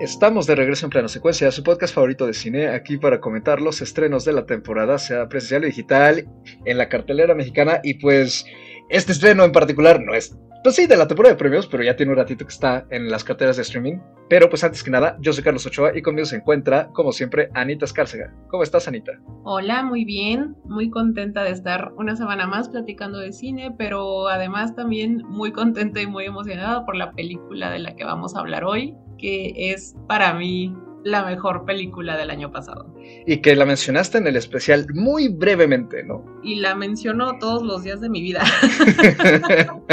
Estamos de regreso en plano secuencia, su podcast favorito de cine, aquí para comentar los estrenos de la temporada, sea presencial o digital, en la cartelera mexicana. Y pues, este estreno en particular no es, pues sí, de la temporada de premios, pero ya tiene un ratito que está en las carteras de streaming. Pero pues antes que nada, yo soy Carlos Ochoa y conmigo se encuentra, como siempre, Anita Escárcega. ¿Cómo estás, Anita? Hola, muy bien, muy contenta de estar una semana más platicando de cine, pero además también muy contenta y muy emocionada por la película de la que vamos a hablar hoy, que es para mí la mejor película del año pasado. Y que la mencionaste en el especial muy brevemente, ¿no? Y la menciono todos los días de mi vida.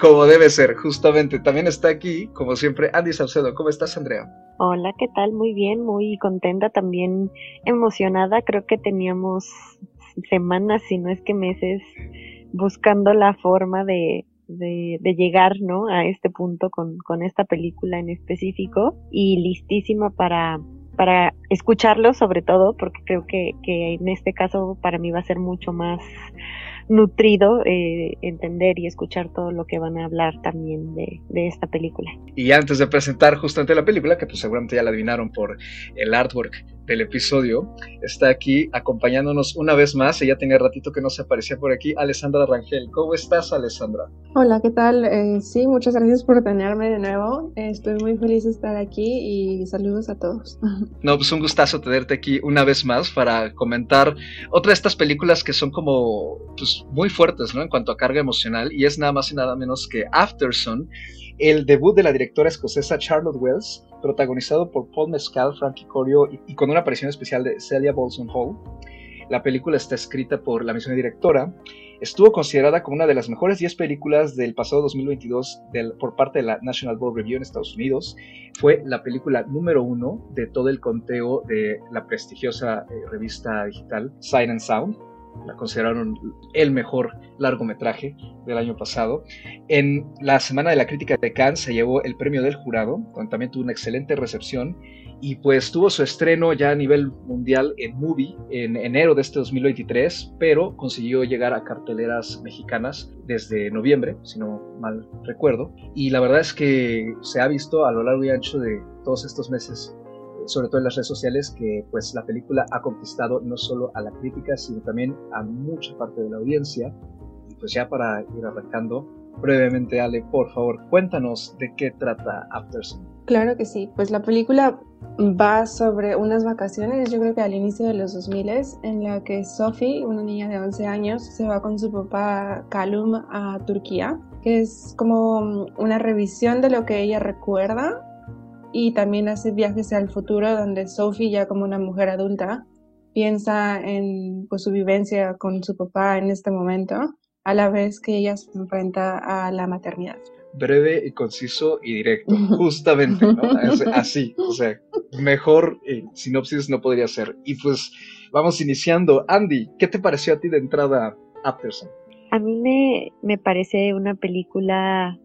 como debe ser, justamente. También está aquí, como siempre, Andy Salcedo. ¿Cómo estás, Andrea? Hola, ¿qué tal? Muy bien, muy contenta, también emocionada. Creo que teníamos semanas, si no es que meses, buscando la forma de de, llegar ¿no? a este punto con, con, esta película en específico y listísima para, para escucharlo sobre todo porque creo que, que en este caso para mí va a ser mucho más nutrido eh, entender y escuchar todo lo que van a hablar también de, de, esta película. Y antes de presentar justamente la película, que pues seguramente ya la adivinaron por el artwork del episodio, está aquí acompañándonos una vez más, ella tenía ratito que no se aparecía por aquí, Alessandra Rangel. ¿Cómo estás, Alessandra? Hola, ¿qué tal? Eh, sí, muchas gracias por tenerme de nuevo. Estoy muy feliz de estar aquí y saludos a todos. No, pues un gustazo tenerte aquí una vez más para comentar otra de estas películas que son como pues, muy fuertes, ¿no? En cuanto a carga emocional, y es nada más y nada menos que Afterson, el debut de la directora escocesa Charlotte Wells, protagonizado por Paul Mescal, Frankie Corio y, con una aparición especial de Celia Bolson Hall. La película está escrita por la misma directora. Estuvo considerada como una de las mejores 10 películas del pasado 2022 por parte de la National Board Review en Estados Unidos. Fue la película número uno de todo el conteo de la prestigiosa eh, revista digital Sight and Sound la consideraron el mejor largometraje del año pasado. En la Semana de la Crítica de Cannes se llevó el premio del jurado, donde también tuvo una excelente recepción y pues tuvo su estreno ya a nivel mundial en Movie en enero de este 2023, pero consiguió llegar a carteleras mexicanas desde noviembre, si no mal recuerdo. Y la verdad es que se ha visto a lo largo y ancho de todos estos meses sobre todo en las redes sociales, que pues la película ha conquistado no solo a la crítica, sino también a mucha parte de la audiencia. Y pues ya para ir arrancando, brevemente Ale, por favor, cuéntanos de qué trata Aftersun. Claro que sí, pues la película va sobre unas vacaciones, yo creo que al inicio de los 2000, en la que Sophie, una niña de 11 años, se va con su papá Calum a Turquía, que es como una revisión de lo que ella recuerda y también hace viajes al futuro donde Sophie ya como una mujer adulta piensa en pues, su vivencia con su papá en este momento a la vez que ella se enfrenta a la maternidad. Breve y conciso y directo, justamente, así, o sea, mejor eh, sinopsis no podría ser. Y pues vamos iniciando. Andy, ¿qué te pareció a ti de entrada Afterson? A mí me, me parece una película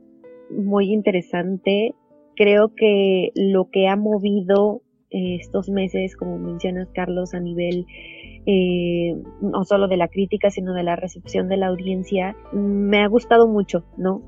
muy interesante creo que lo que ha movido eh, estos meses, como mencionas Carlos, a nivel eh, no solo de la crítica, sino de la recepción de la audiencia, me ha gustado mucho, ¿no?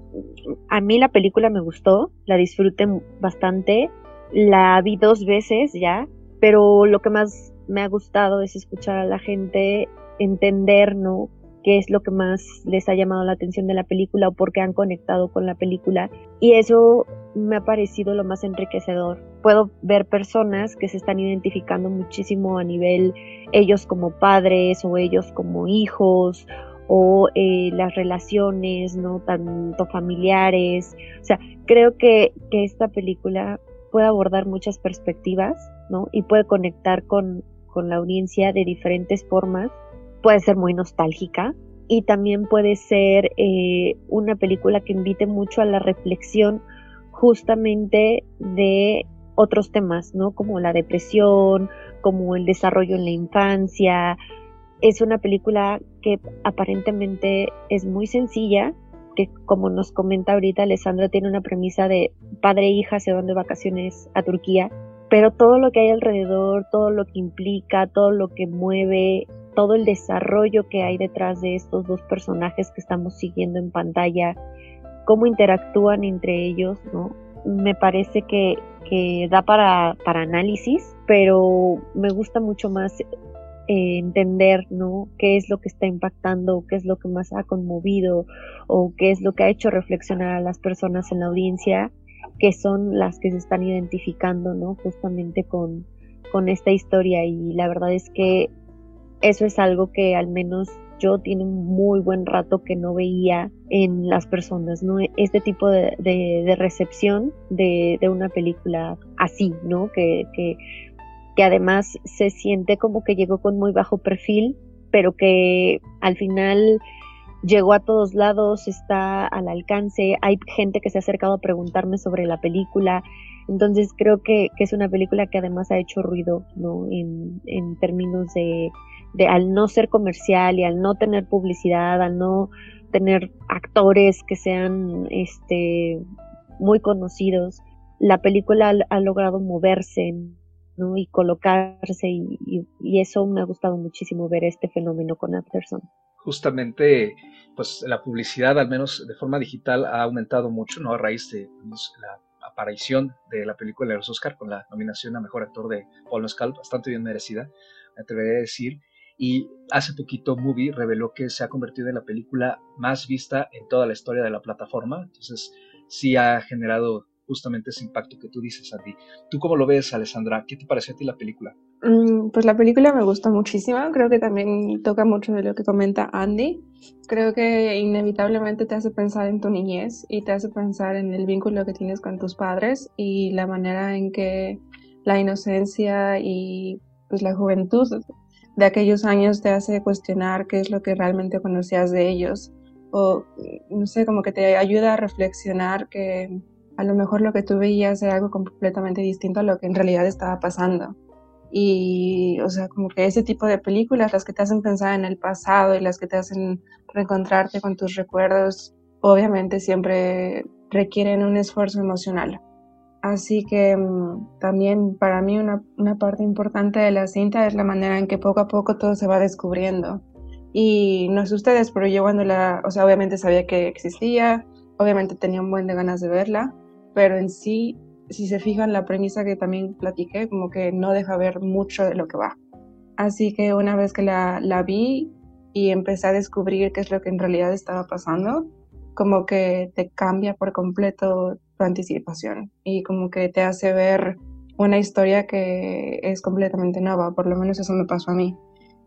A mí la película me gustó, la disfruté bastante, la vi dos veces ya, pero lo que más me ha gustado es escuchar a la gente entender, ¿no? Qué es lo que más les ha llamado la atención de la película o por qué han conectado con la película. Y eso me ha parecido lo más enriquecedor. Puedo ver personas que se están identificando muchísimo a nivel ellos como padres o ellos como hijos o eh, las relaciones, ¿no? Tanto familiares. O sea, creo que, que esta película puede abordar muchas perspectivas, ¿no? Y puede conectar con, con la audiencia de diferentes formas puede ser muy nostálgica y también puede ser eh, una película que invite mucho a la reflexión justamente de otros temas, ¿no? Como la depresión, como el desarrollo en la infancia. Es una película que aparentemente es muy sencilla, que como nos comenta ahorita Alessandra tiene una premisa de padre e hija se van de vacaciones a Turquía, pero todo lo que hay alrededor, todo lo que implica, todo lo que mueve, todo el desarrollo que hay detrás de estos dos personajes que estamos siguiendo en pantalla, cómo interactúan entre ellos, ¿no? me parece que, que da para, para análisis, pero me gusta mucho más eh, entender, ¿no? Qué es lo que está impactando, qué es lo que más ha conmovido o qué es lo que ha hecho reflexionar a las personas en la audiencia, que son las que se están identificando, ¿no? Justamente con, con esta historia y la verdad es que eso es algo que al menos yo tiene muy buen rato que no veía en las personas, ¿no? Este tipo de, de, recepción de, de, una película así, ¿no? Que, que que además se siente como que llegó con muy bajo perfil, pero que al final llegó a todos lados, está al alcance, hay gente que se ha acercado a preguntarme sobre la película, entonces creo que, es una película que además ha hecho ruido, ¿no? En, en términos de, de, al no ser comercial y al no tener publicidad, al no tener actores que sean este muy conocidos, la película ha, logrado moverse y colocarse y, eso me ha gustado muchísimo ver este fenómeno con Afterson. Justamente, pues la publicidad, al menos de forma digital, ha aumentado mucho, ¿no? A raíz de pues, la aparición de la película de los Oscar con la nominación a Mejor Actor de Paul Mescal, bastante bien merecida, me atrevería a decir. Y hace poquito Movie reveló que se ha convertido en la película más vista en toda la historia de la plataforma. Entonces, sí ha generado justamente ese impacto que tú dices, Andy. ¿Tú cómo lo ves, Alessandra? ¿Qué te pareció a ti la película? Mm, pues la película me gustó muchísimo, creo que también toca mucho de lo que comenta Andy. Creo que inevitablemente te hace pensar en tu niñez y te hace pensar en el vínculo que tienes con tus padres y la manera en que la inocencia y pues la juventud de aquellos años te hace cuestionar qué es lo que realmente conocías de ellos o no sé, como que te ayuda a reflexionar que a lo mejor lo que tú veías era algo completamente distinto a lo que en realidad estaba pasando. Y, o sea, como que ese tipo de películas, las que te hacen pensar en el pasado y las que te hacen reencontrarte con tus recuerdos, obviamente siempre requieren un esfuerzo emocional. Así que mm, también para mí una, una, parte importante de la cinta es la manera en que poco a poco todo se va descubriendo. Y no sé ustedes, pero yo cuando la, o sea, obviamente sabía que existía, obviamente tenía un buen de ganas de verla, pero en sí, si se fijan la premisa que también platiqué, como que no deja ver mucho de lo que va. Así que una vez que la, la vi y empecé a descubrir qué es lo que en realidad estaba pasando, como que te cambia por completo tu anticipación y como que te hace ver una historia que es completamente nueva, por lo menos eso me pasó a mí.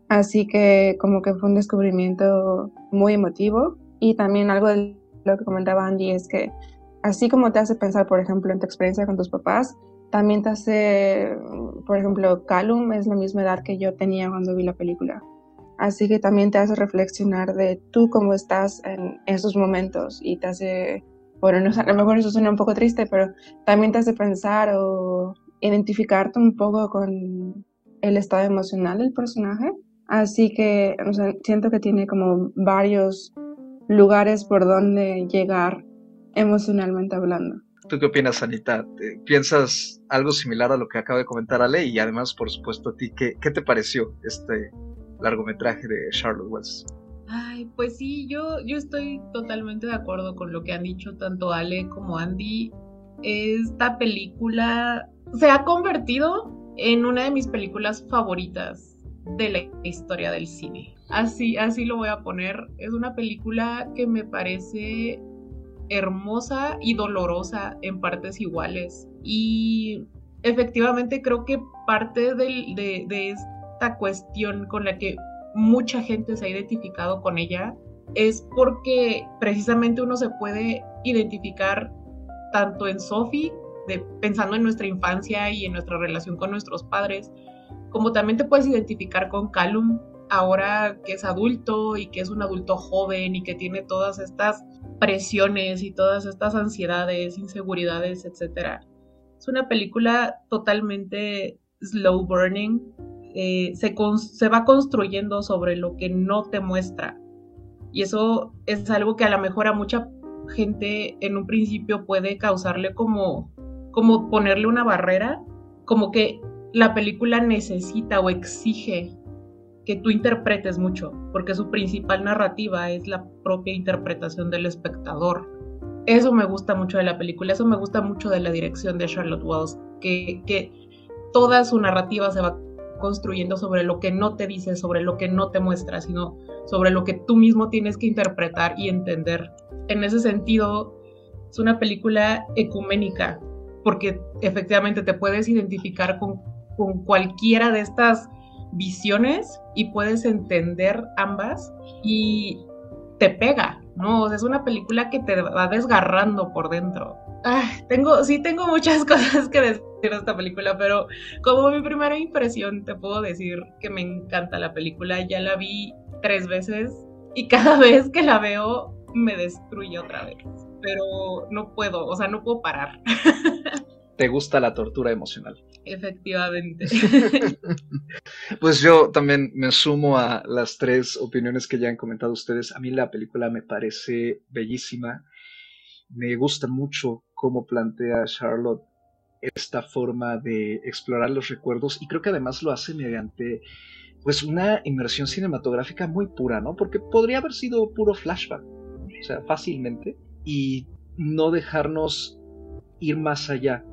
Así que como que fue un descubrimiento muy emotivo y también algo de lo que comentaba Andy es que así como te hace pensar, por ejemplo, en tu experiencia con tus papás, también te hace, por ejemplo, Callum es la misma edad que yo tenía cuando vi la película. Así que también te hace reflexionar de tú cómo estás en esos momentos y te hace, bueno, no, a lo mejor eso suena un poco triste, pero también te hace pensar o identificarte un poco con el estado emocional del personaje. Así que siento que tiene como varios lugares por donde llegar emocionalmente hablando. ¿Tú qué opinas, Anita? ¿Piensas algo similar a lo que acaba de comentar Ale? Y además, por supuesto, a ti, ¿qué, qué te pareció este largometraje de Charlotte Wells? Ay, pues sí, yo, yo estoy totalmente de acuerdo con lo que han dicho tanto Ale como Andy. Esta película se ha convertido en una de mis películas favoritas de la historia del cine. Así, así lo voy a poner. Es una película que me parece hermosa y dolorosa en partes iguales. Y efectivamente creo que parte de, esta cuestión con la que mucha gente se ha identificado con ella es porque precisamente uno se puede identificar tanto en Sophie, pensando en nuestra infancia y en nuestra relación con nuestros padres, como también te puedes identificar con Callum, ahora que es adulto y que es un adulto joven y que tiene todas estas presiones y todas estas ansiedades, inseguridades, etc. Es una película totalmente slow burning, eh, se, va construyendo sobre lo que no te muestra. Y eso es algo que a lo mejor a mucha gente en un principio puede causarle como, como ponerle una barrera, como que la película necesita o exige que tú interpretes mucho, porque su principal narrativa es la propia interpretación del espectador. eso me gusta mucho de la película, eso me gusta mucho de la dirección de Charlotte Wells, que, que toda su narrativa se va construyendo sobre lo que no te dice, sobre lo que no te muestra, sino sobre lo que tú mismo tienes que interpretar y entender. En ese sentido, es una película ecuménica, porque efectivamente te puedes identificar con, con cualquiera de estas visiones y puedes entender ambas y te pega, ¿no? es una película que te va desgarrando por dentro. Tengo, sí tengo muchas cosas que decir de esta película, pero como mi primera impresión te puedo decir que me encanta la película. Ya la vi tres veces y cada vez que la veo me destruye otra vez. Pero no puedo, o sea, no puedo parar. ¿Te gusta la tortura emocional? Efectivamente. pues yo también me sumo a las tres opiniones que ya han comentado ustedes. A mí la película me parece bellísima. Me gusta mucho cómo plantea Charlotte esta forma de explorar los recuerdos y creo que además lo hace mediante pues una inmersión cinematográfica muy pura, ¿no? Porque podría haber sido puro flashback, o sea, fácilmente, y no dejarnos ir más allá.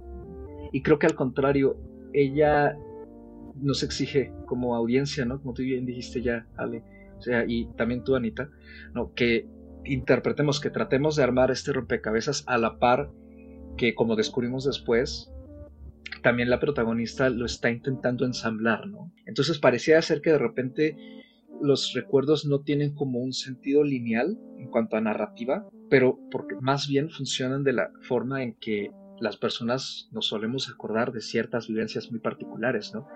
Y creo que al contrario, ella nos exige como audiencia, ¿no? Como tú bien dijiste ya, Ale, o sea, y también tú, Anita, ¿no? Que interpretemos, que tratemos de armar este rompecabezas a la par que, como descubrimos después, también la protagonista lo está intentando ensamblar, ¿no? Entonces parecía ser que de repente los recuerdos no tienen como un sentido lineal en cuanto a narrativa, pero porque más bien funcionan de la forma en que las personas nos solemos acordar de ciertas vivencias muy particulares, ¿no?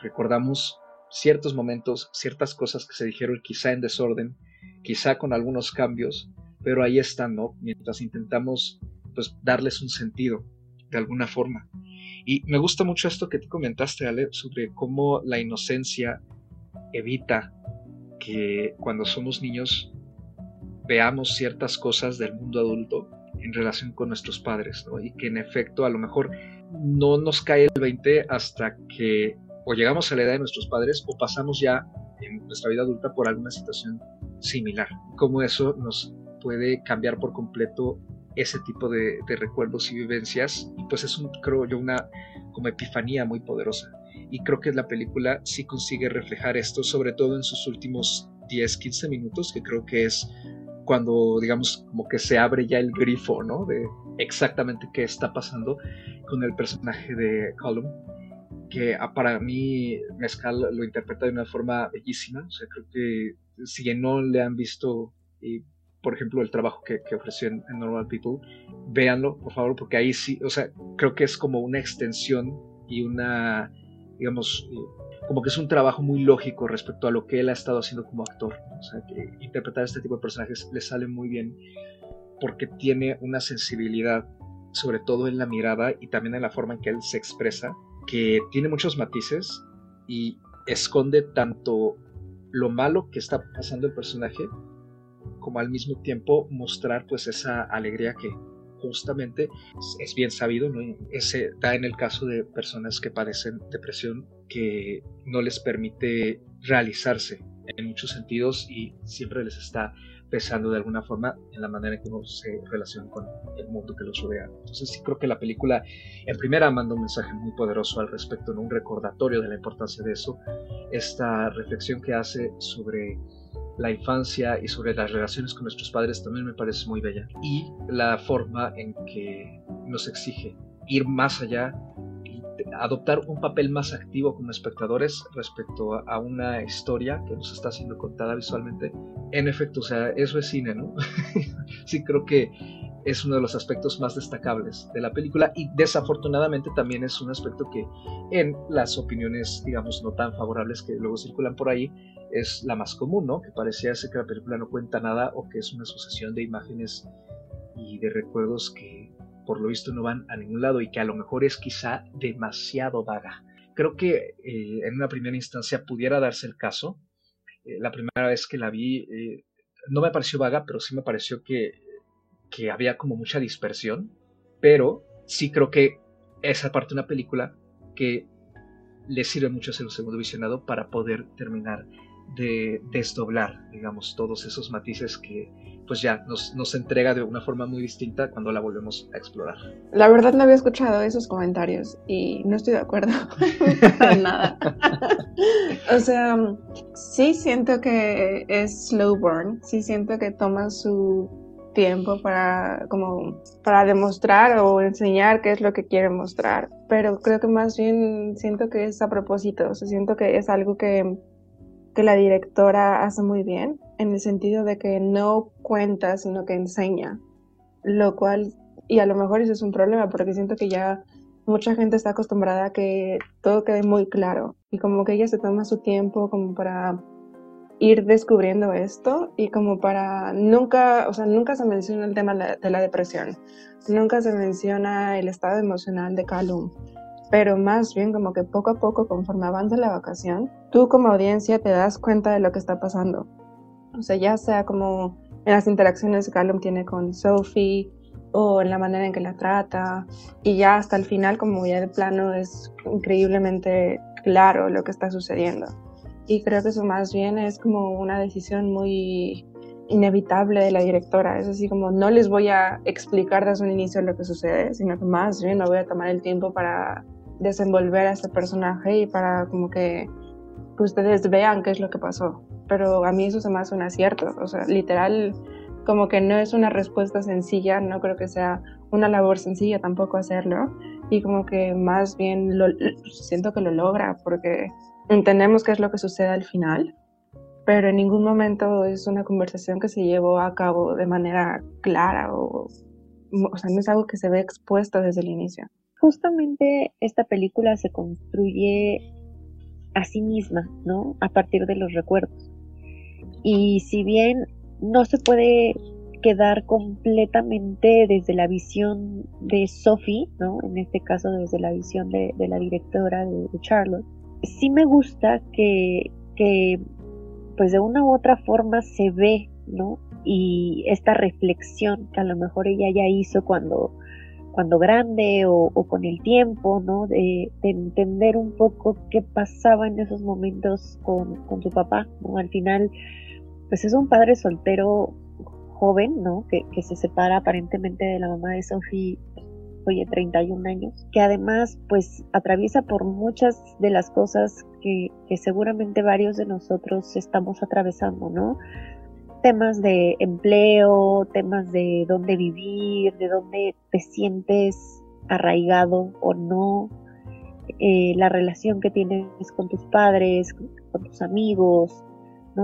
Recordamos ciertos momentos, ciertas cosas que se dijeron quizá en desorden, quizá con algunos cambios, pero ahí están, ¿no? Mientras intentamos pues darles un sentido de alguna forma. Y me gusta mucho esto que tú comentaste, Ale, sobre cómo la inocencia evita que cuando somos niños veamos ciertas cosas del mundo adulto en relación con nuestros padres, ¿no? Y que en efecto a lo mejor no nos cae el 20 hasta que o llegamos a la edad de nuestros padres o pasamos ya en nuestra vida adulta por alguna situación similar. Cómo eso nos puede cambiar por completo ese tipo de, recuerdos y vivencias. Y pues es un, creo yo, una como epifanía muy poderosa. Y creo que la película sí consigue reflejar esto, sobre todo en sus últimos 10, 15 minutos, que creo que es cuando, digamos, como que se abre ya el grifo, ¿no? De exactamente qué está pasando con el personaje de Column, que para mí Mezcal lo interpreta de una forma bellísima. O sea, creo que si no le han visto y por ejemplo, el trabajo que, ofreció en, Normal People, véanlo, por favor, porque ahí sí, o sea, creo que es como una extensión y una, digamos, eh, como que es un trabajo muy lógico respecto a lo que él ha estado haciendo como actor. O sea, que interpretar este tipo de personajes le sale muy bien porque tiene una sensibilidad, sobre todo en la mirada y también en la forma en que él se expresa, que tiene muchos matices y esconde tanto lo malo que está pasando el personaje como al mismo tiempo mostrar pues esa alegría que justamente es bien sabido, ¿no? Ese da en el caso de personas que padecen depresión que no les permite realizarse en muchos sentidos y siempre les está pesando de alguna forma en la manera en que uno se relaciona con el mundo que los rodea. Entonces sí creo que la película en primera manda un mensaje muy poderoso al respecto, ¿no? un recordatorio de la importancia de eso, esta reflexión que hace sobre la infancia y sobre las relaciones con nuestros padres también me parece muy bella. Y la forma en que nos exige ir más allá adoptar un papel más activo como espectadores respecto a una historia que nos está siendo contada visualmente. En efecto, o sea, eso es cine, ¿no? sí creo que es uno de los aspectos más destacables de la película y desafortunadamente también es un aspecto que en las opiniones, digamos, no tan favorables que luego circulan por ahí, es la más común, ¿no? Que parecía ser que la película no cuenta nada o que es una sucesión de imágenes y de recuerdos que por lo visto no van a ningún lado y que a lo mejor es quizá demasiado vaga. Creo que eh, en una primera instancia pudiera darse el caso. Eh, la primera vez que la vi eh, no me pareció vaga, pero sí me pareció que, que había como mucha dispersión. Pero sí creo que esa parte de una película que le sirve mucho hacer un segundo visionado para poder terminar de desdoblar, digamos, todos esos matices que pues ya nos, nos entrega de una forma muy distinta cuando la volvemos a explorar. La verdad no había escuchado esos comentarios y no estoy de acuerdo para nada. o sea, sí siento que es slow burn, sí siento que toma su tiempo para como para demostrar o enseñar qué es lo que quiere mostrar, pero creo que más bien siento que es a propósito, o sea, siento que es algo que que la directora hace muy bien, en el sentido de que no cuenta, sino que enseña, lo cual, y a lo mejor eso es un problema, porque siento que ya mucha gente está acostumbrada a que todo quede muy claro, y como que ella se toma su tiempo como para ir descubriendo esto y como para nunca, o sea, nunca se menciona el tema de la depresión, nunca se menciona el estado emocional de Calum, pero más bien como que poco a poco, conforme avanza la vacación, tú como audiencia te das cuenta de lo que está pasando. O sea, ya sea como en las interacciones que Callum tiene con Sophie o en la manera en que la trata y ya hasta el final como ya de plano es increíblemente claro lo que está sucediendo. Y creo que eso más bien es como una decisión muy inevitable de la directora. Es así como no les voy a explicar desde un inicio lo que sucede, sino que más bien me voy a tomar el tiempo para desenvolver a este personaje y para como que, ustedes vean qué es lo que pasó. Pero a mí eso se me hace un acierto, o sea, literal, como que no es una respuesta sencilla, no creo que sea una labor sencilla tampoco hacerlo, y como que más bien lo, siento que lo logra porque entendemos qué es lo que sucede al final, pero en ningún momento es una conversación que se llevó a cabo de manera clara o, o sea, no es algo que se ve expuesto desde el inicio justamente esta película se construye a sí misma, ¿no? A partir de los recuerdos. Y si bien no se puede quedar completamente desde la visión de Sophie, ¿no? En este caso desde la visión de, la directora de, Charlotte, sí me gusta que, que, pues de una u otra forma se ve, ¿no? Y esta reflexión que a lo mejor ella ya hizo cuando cuando grande o, con el tiempo, ¿no? De, entender un poco qué pasaba en esos momentos con, su papá, ¿no? Al final, pues es un padre soltero joven, ¿no? Que, se separa aparentemente de la mamá de Sophie, oye, 31 años, que además, pues atraviesa por muchas de las cosas que, seguramente varios de nosotros estamos atravesando, ¿no? temas de empleo, temas de dónde vivir, de dónde te sientes arraigado o no, eh, la relación que tienes con tus padres, con tus amigos,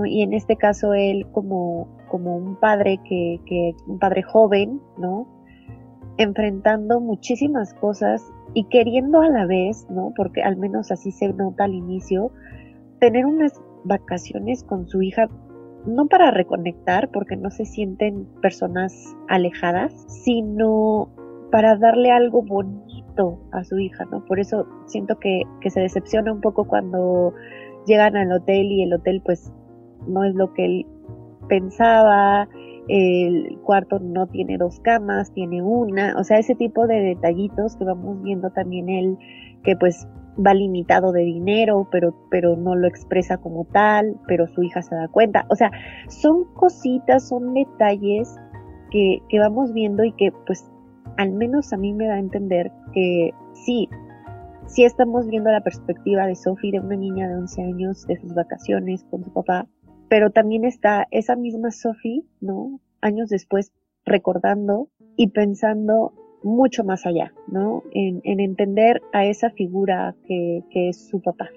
Y en este caso él como, como un padre que, que, un padre joven, ¿no? Enfrentando muchísimas cosas y queriendo a la vez, ¿no? Porque al menos así se nota al inicio, tener unas vacaciones con su hija no para reconectar, porque no se sienten personas alejadas, sino para darle algo bonito a su hija, ¿no? Por eso siento que, se decepciona un poco cuando llegan al hotel y el hotel pues no es lo que él pensaba, el cuarto no tiene dos camas, tiene una, o sea, ese tipo de detallitos que vamos viendo también él, que pues va limitado de dinero, pero, pero no lo expresa como tal, pero su hija se da cuenta. O sea, son cositas, son detalles que, que vamos viendo y que pues al menos a mí me da a entender que sí, sí estamos viendo la perspectiva de Sophie, de una niña de 11 años, de sus vacaciones con su papá, pero también está esa misma Sophie, ¿no? Años después recordando y pensando mucho más allá, ¿no? En, entender a esa figura que, es su papá,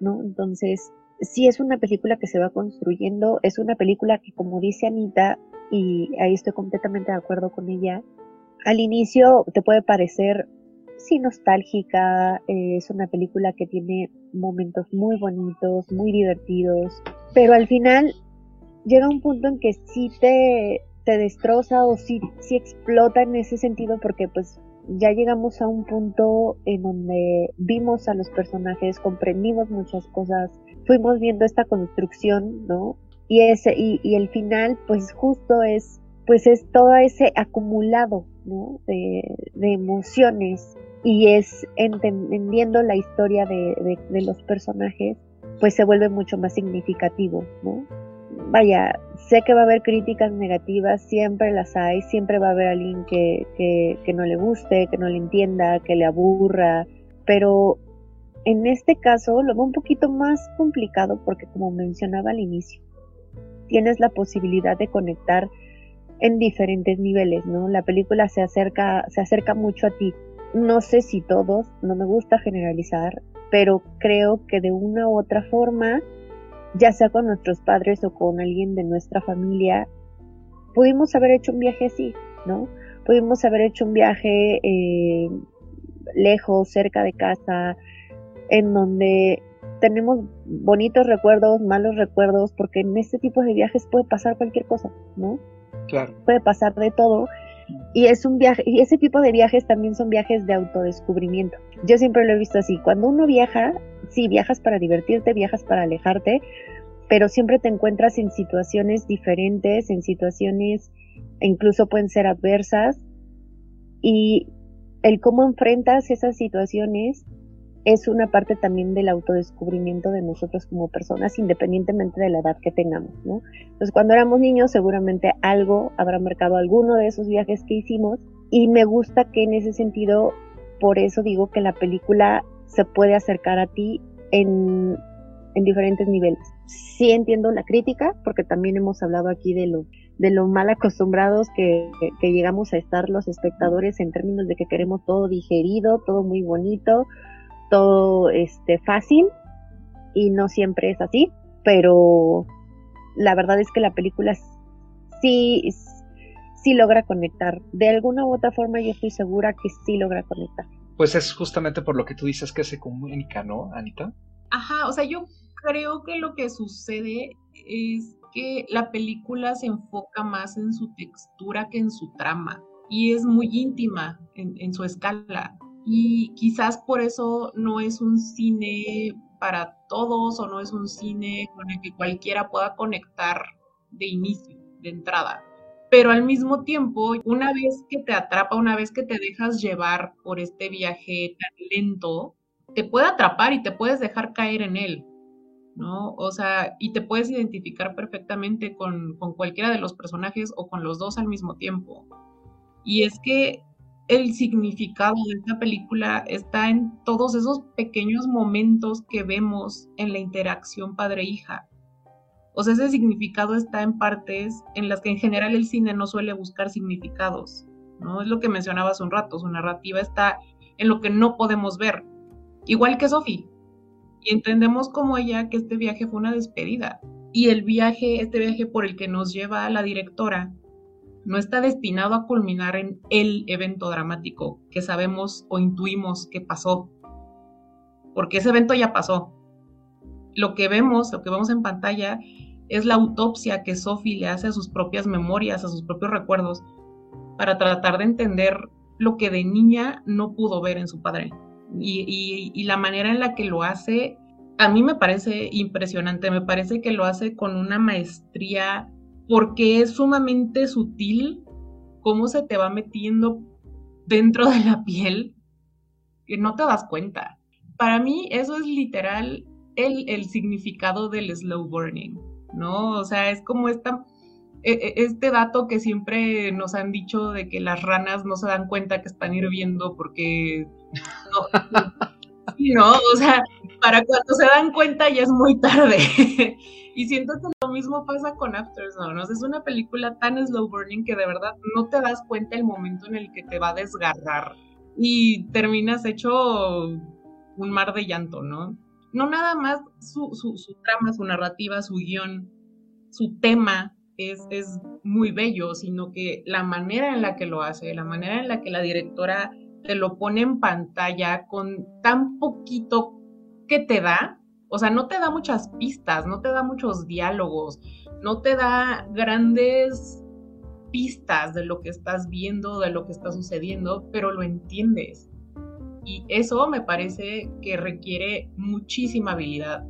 ¿no? Entonces, sí es una película que se va construyendo, es una película que, como dice Anita, y ahí estoy completamente de acuerdo con ella, al inicio te puede parecer, sí, nostálgica, eh, es una película que tiene momentos muy bonitos, muy divertidos, pero al final llega un punto en que sí te, te destroza o si, si explota en ese sentido porque pues ya llegamos a un punto en donde vimos a los personajes, comprendimos muchas cosas, fuimos viendo esta construcción, ¿no? Y ese, y, y el final, pues justo es, pues es todo ese acumulado, ¿no? De, emociones y es entendiendo la historia de, de, los personajes pues se vuelve mucho más significativo, ¿no? Vaya, sé que va a haber críticas negativas, siempre las hay, siempre va a haber alguien que, que, no le guste, que no le entienda, que le aburra, pero en este caso lo veo un poquito más complicado porque como mencionaba al inicio, tienes la posibilidad de conectar en diferentes niveles, ¿no? La película se acerca, se acerca mucho a ti. No sé si todos, no me gusta generalizar, pero creo que de una u otra forma, ya sea con nuestros padres o con alguien de nuestra familia, pudimos haber hecho un viaje así, ¿no? Pudimos haber hecho un viaje eh, lejos, cerca de casa, en donde tenemos bonitos recuerdos, malos recuerdos, porque en este tipo de viajes puede pasar cualquier cosa, ¿no? Claro. Puede pasar de todo. Y es un viaje, y ese tipo de viajes también son viajes de autodescubrimiento. Yo siempre lo he visto así. Cuando uno viaja, sí, viajas para divertirte, viajas para alejarte, pero siempre te encuentras en situaciones diferentes, en situaciones incluso pueden ser adversas. Y el cómo enfrentas esas situaciones es una parte también del autodescubrimiento de nosotros como personas, independientemente de la edad que tengamos, ¿no? Entonces, cuando éramos niños, seguramente algo habrá marcado alguno de esos viajes que hicimos, y me gusta que en ese sentido, por eso digo que la película se puede acercar a ti en, en diferentes niveles. Sí entiendo la crítica, porque también hemos hablado aquí de lo, de lo mal acostumbrados que llegamos a estar los espectadores en términos de que queremos todo digerido, todo muy bonito, todo este fácil y no siempre es así, pero la verdad es que la película sí sí logra conectar. De alguna u otra forma yo estoy segura que sí logra conectar. Pues es justamente por lo que tú dices que se comunica, ¿no, Anita? Ajá, o sea, yo creo que lo que sucede es que la película se enfoca más en su textura que en su trama y es muy íntima en, en su escala y quizás por eso no es un cine para todos o no es un cine con el que cualquiera pueda conectar de inicio, de entrada. Pero al mismo tiempo, una vez que te atrapa, una vez que te dejas llevar por este viaje tan lento, te puede atrapar y te puedes dejar caer en él, ¿no? O sea, y te puedes identificar perfectamente con, con cualquiera de los personajes o con los dos al mismo tiempo. Y es que el significado de esta película está en todos esos pequeños momentos que vemos en la interacción padre-hija. O sea, ese significado está en partes en las que en general el cine no suele buscar significados, ¿no? Es lo que mencionaba hace un rato, su narrativa está en lo que no podemos ver, igual que Sophie. Y entendemos como ella que este viaje fue una despedida. Y el viaje, este viaje por el que nos lleva la directora, no está destinado a culminar en el evento dramático que sabemos o intuimos que pasó, porque ese evento ya pasó. Lo que vemos, lo que vemos en pantalla, es la autopsia que Sophie le hace a sus propias memorias, a sus propios recuerdos, para tratar de entender lo que de niña no pudo ver en su padre. Y, y, la manera en la que lo hace, a mí me parece impresionante, me parece que lo hace con una maestría porque es sumamente sutil cómo se te va metiendo dentro de la piel que no te das cuenta. Para mí eso es literal el, significado del slow burning, ¿no? O sea, es como esta, e, e, este dato que siempre nos han dicho de que las ranas no se dan cuenta que están hirviendo porque no, no, o sea, para cuando se dan cuenta ya es muy tarde. Y siento que lo mismo pasa con Aftersun, ¿no? es una película tan slow burning que de verdad no te das cuenta el momento en el que te va a desgarrar y terminas hecho un mar de llanto, ¿no? No nada más su trama, su narrativa, su guion, su tema es, es muy bello, sino que la manera en la que lo hace, la manera en la que la directora te lo pone en pantalla con tan poquito que te da, o sea, no te da muchas pistas, no te da muchos diálogos, no te da grandes pistas de lo que estás viendo, de lo que está sucediendo, pero lo entiendes. Y eso me parece que requiere muchísima habilidad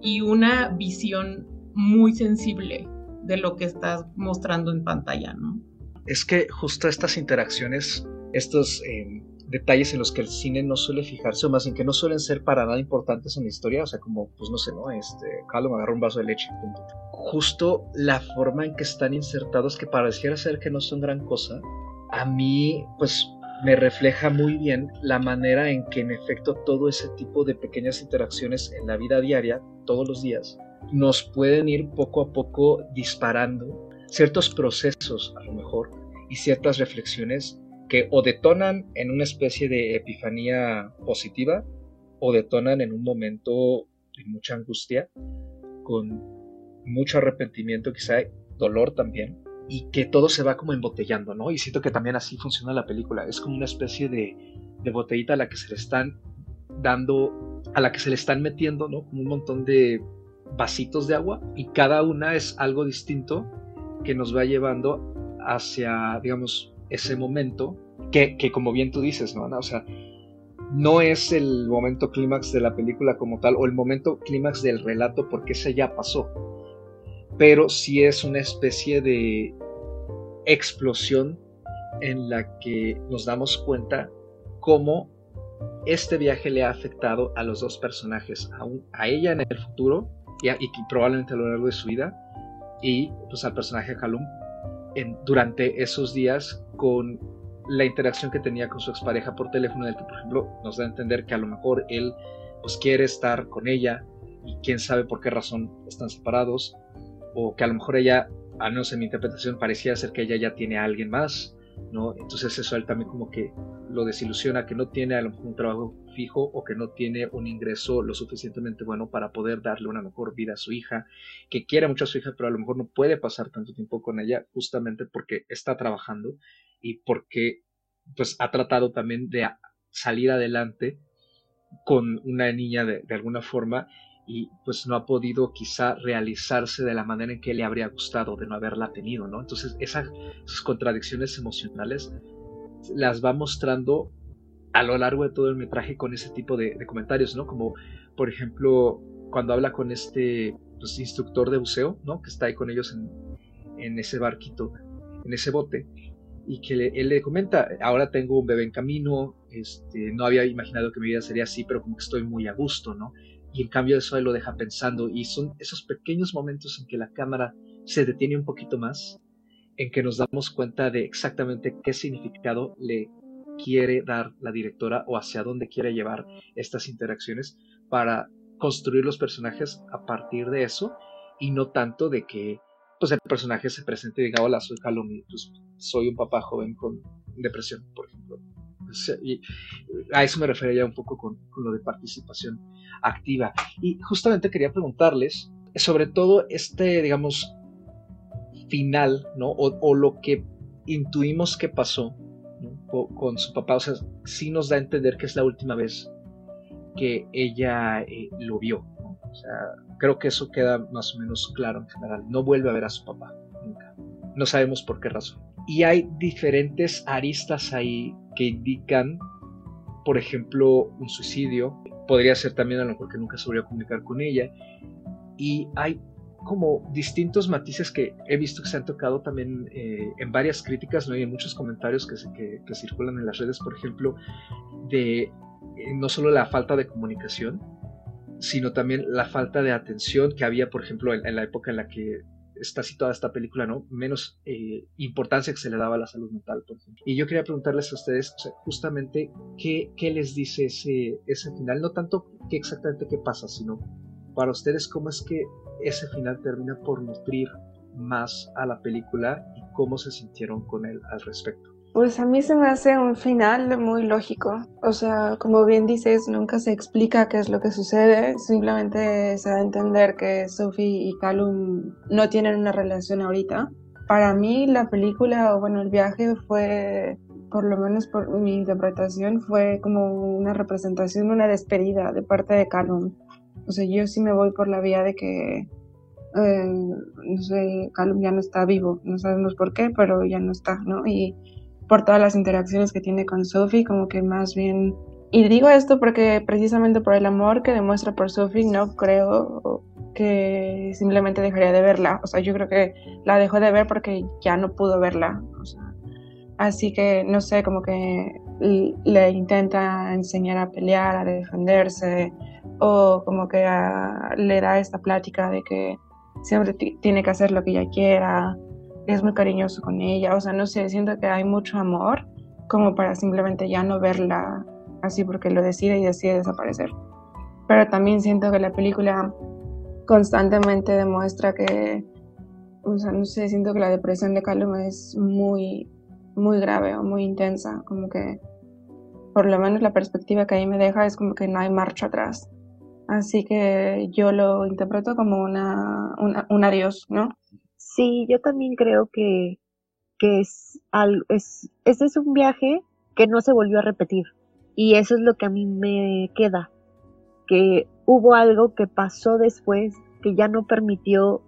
y una visión muy sensible de lo que estás mostrando en pantalla, ¿no? Es que justo estas interacciones, estos eh, detalles en los que el cine no suele fijarse, o más bien que no suelen ser para nada importantes en la historia, o sea, como, pues no sé, ¿no? Este, Carlos me agarró un vaso de leche, Justo la forma en que están insertados, que pareciera ser que no son gran cosa, a mí, pues me refleja muy bien la manera en que en efecto todo ese tipo de pequeñas interacciones en la vida diaria, todos los días, nos pueden ir poco a poco disparando ciertos procesos a lo mejor y ciertas reflexiones que o detonan en una especie de epifanía positiva o detonan en un momento de mucha angustia, con mucho arrepentimiento, quizá dolor también, y que todo se va como embotellando, ¿no? Y siento que también así funciona la película. Es como una especie de, de botellita a la que se le están dando, a la que se le están metiendo, ¿no? Como un montón de vasitos de agua y cada una es algo distinto que nos va llevando hacia, digamos, ese momento que, que como bien tú dices, ¿no? O sea, no es el momento clímax de la película como tal o el momento clímax del relato porque ese ya pasó pero sí es una especie de explosión en la que nos damos cuenta cómo este viaje le ha afectado a los dos personajes, a, ella en el futuro y, probablemente a lo largo de su vida, y pues al personaje Calum durante esos días con la interacción que tenía con su expareja por teléfono, en que por ejemplo nos da a entender que a lo mejor él pues quiere estar con ella y quién sabe por qué razón están separados, o que a lo mejor ella, al menos en mi interpretación, parecía ser que ella ya tiene a alguien más, ¿no? Entonces eso él también como que lo desilusiona, que no tiene a lo mejor un trabajo fijo o que no tiene un ingreso lo suficientemente bueno para poder darle una mejor vida a su hija, que quiere mucho a su hija, pero a lo mejor no puede pasar tanto tiempo con ella justamente porque está trabajando y porque pues ha tratado también de salir adelante con una niña de, de alguna forma y pues no ha podido quizá realizarse de la manera en que le habría gustado de no haberla tenido, ¿no? Entonces esas, contradicciones emocionales las va mostrando a lo largo de todo el metraje con ese tipo de, comentarios, ¿no? Como por ejemplo cuando habla con este pues, instructor de buceo, ¿no? Que está ahí con ellos en, en ese barquito, en ese bote, y que él le comenta, ahora tengo un bebé en camino, este, no había imaginado que mi vida sería así, pero como que estoy muy a gusto, ¿no? Y en cambio eso él lo deja pensando y son esos pequeños momentos en que la cámara se detiene un poquito más, en que nos damos cuenta de exactamente qué significado le quiere dar la directora o hacia dónde quiere llevar estas interacciones para construir los personajes a partir de eso y no tanto de que pues el personaje se presente y diga hola soy Calum pues, soy un papá joven con depresión por ejemplo a eso me refería un poco con, lo de participación activa. Y justamente quería preguntarles sobre todo este, digamos, final, ¿no? O, lo que intuimos que pasó con su papá. O sea, sí nos da a entender que es la última vez que ella eh, lo vio. O sea, creo que eso queda más o menos claro en general. No vuelve a ver a su papá, nunca. No sabemos por qué razón. Y hay diferentes aristas ahí que indican, por ejemplo, un suicidio. Podría ser también a lo mejor que nunca se volvió a comunicar con ella. Y hay como distintos matices que he visto que se han tocado también eh, en varias críticas, ¿no? y en muchos comentarios que, que, circulan en las redes, por ejemplo, de eh, no solo la falta de comunicación, sino también la falta de atención que había, por ejemplo, en la época en la que está situada esta película, ¿no? Menos eh, importancia que se le daba a la salud mental, por ejemplo. Y yo quería preguntarles a ustedes, justamente, ¿qué, ¿qué, les dice ese, ese final? No tanto qué exactamente qué pasa, sino para ustedes, ¿cómo es que ese final termina por nutrir más a la película y cómo se sintieron con él al respecto? Pues a mí se me hace un final muy lógico. O sea, como bien dices, nunca se explica qué es lo que sucede. Simplemente se da a entender que Sophie y Callum no tienen una relación ahorita. Para mí la película, o bueno, el viaje fue, por lo menos por mi interpretación, fue como una representación, una despedida de parte de Callum. O sea, yo sí me voy por la vía de que eh, no sé, Callum ya no está vivo, no sabemos por qué, pero ya no está, ¿no? Y por todas las interacciones que tiene con Sophie, como que más bien... Y digo esto porque precisamente por el amor que demuestra por Sophie, no creo que simplemente dejaría de verla. O sea, yo creo que la dejó de ver porque ya no pudo verla. O sea, así que, no sé, como que le intenta enseñar a pelear, a defenderse, o como que le da esta plática de que siempre tiene que hacer lo que ella quiera, es muy cariñoso con ella, o sea, no sé, siento que hay mucho amor como para simplemente ya no verla así porque lo decide y decide desaparecer. Pero también siento que la película constantemente demuestra que, o sea, no sé, siento que la depresión de Calum es muy, muy grave o muy intensa, como que por lo menos la perspectiva que ahí me deja es como que no hay marcha atrás. Así que yo lo interpreto como una, un adiós, ¿no? Sí, yo también creo que, que es, algo, es, ese es un viaje que no se volvió a repetir. Y eso es lo que a mí me queda, que hubo algo que pasó después que ya no permitió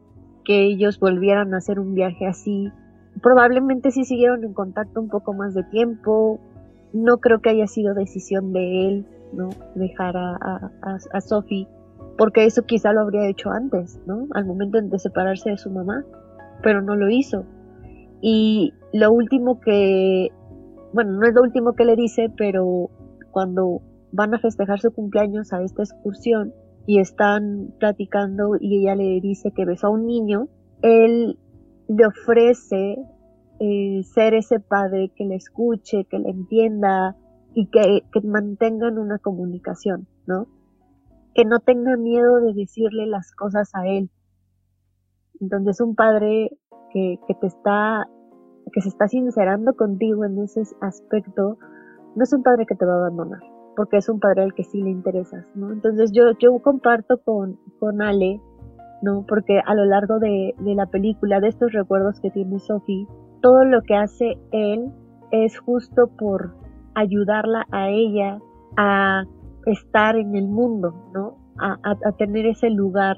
que ellos volvieran a hacer un viaje así. Probablemente sí siguieron en contacto un poco más de tiempo. No creo que haya sido decisión de él, ¿no? Dejar a, a, a Sophie, porque eso quizá lo habría hecho antes, ¿no? Al momento de separarse de su mamá, pero no lo hizo. Y lo último que, bueno, no es lo último que le dice, pero cuando van a festejar su cumpleaños a esta excursión y están platicando y ella le dice que besó a un niño, él le ofrece eh, ser ese padre que le escuche, que le entienda y que, que mantengan una comunicación, ¿no? Que no tenga miedo de decirle las cosas a él. Entonces un padre que, que te está, que se está sincerando contigo en ese aspecto, no es un padre que te va a abandonar, porque es un padre al que sí le interesas, ¿no? Entonces yo, yo comparto con, con Ale, ¿no? Porque a lo largo de, de la película, de estos recuerdos que tiene Sophie, todo lo que hace él es justo por ayudarla a ella a estar en el mundo, ¿no? A, a, tener ese lugar,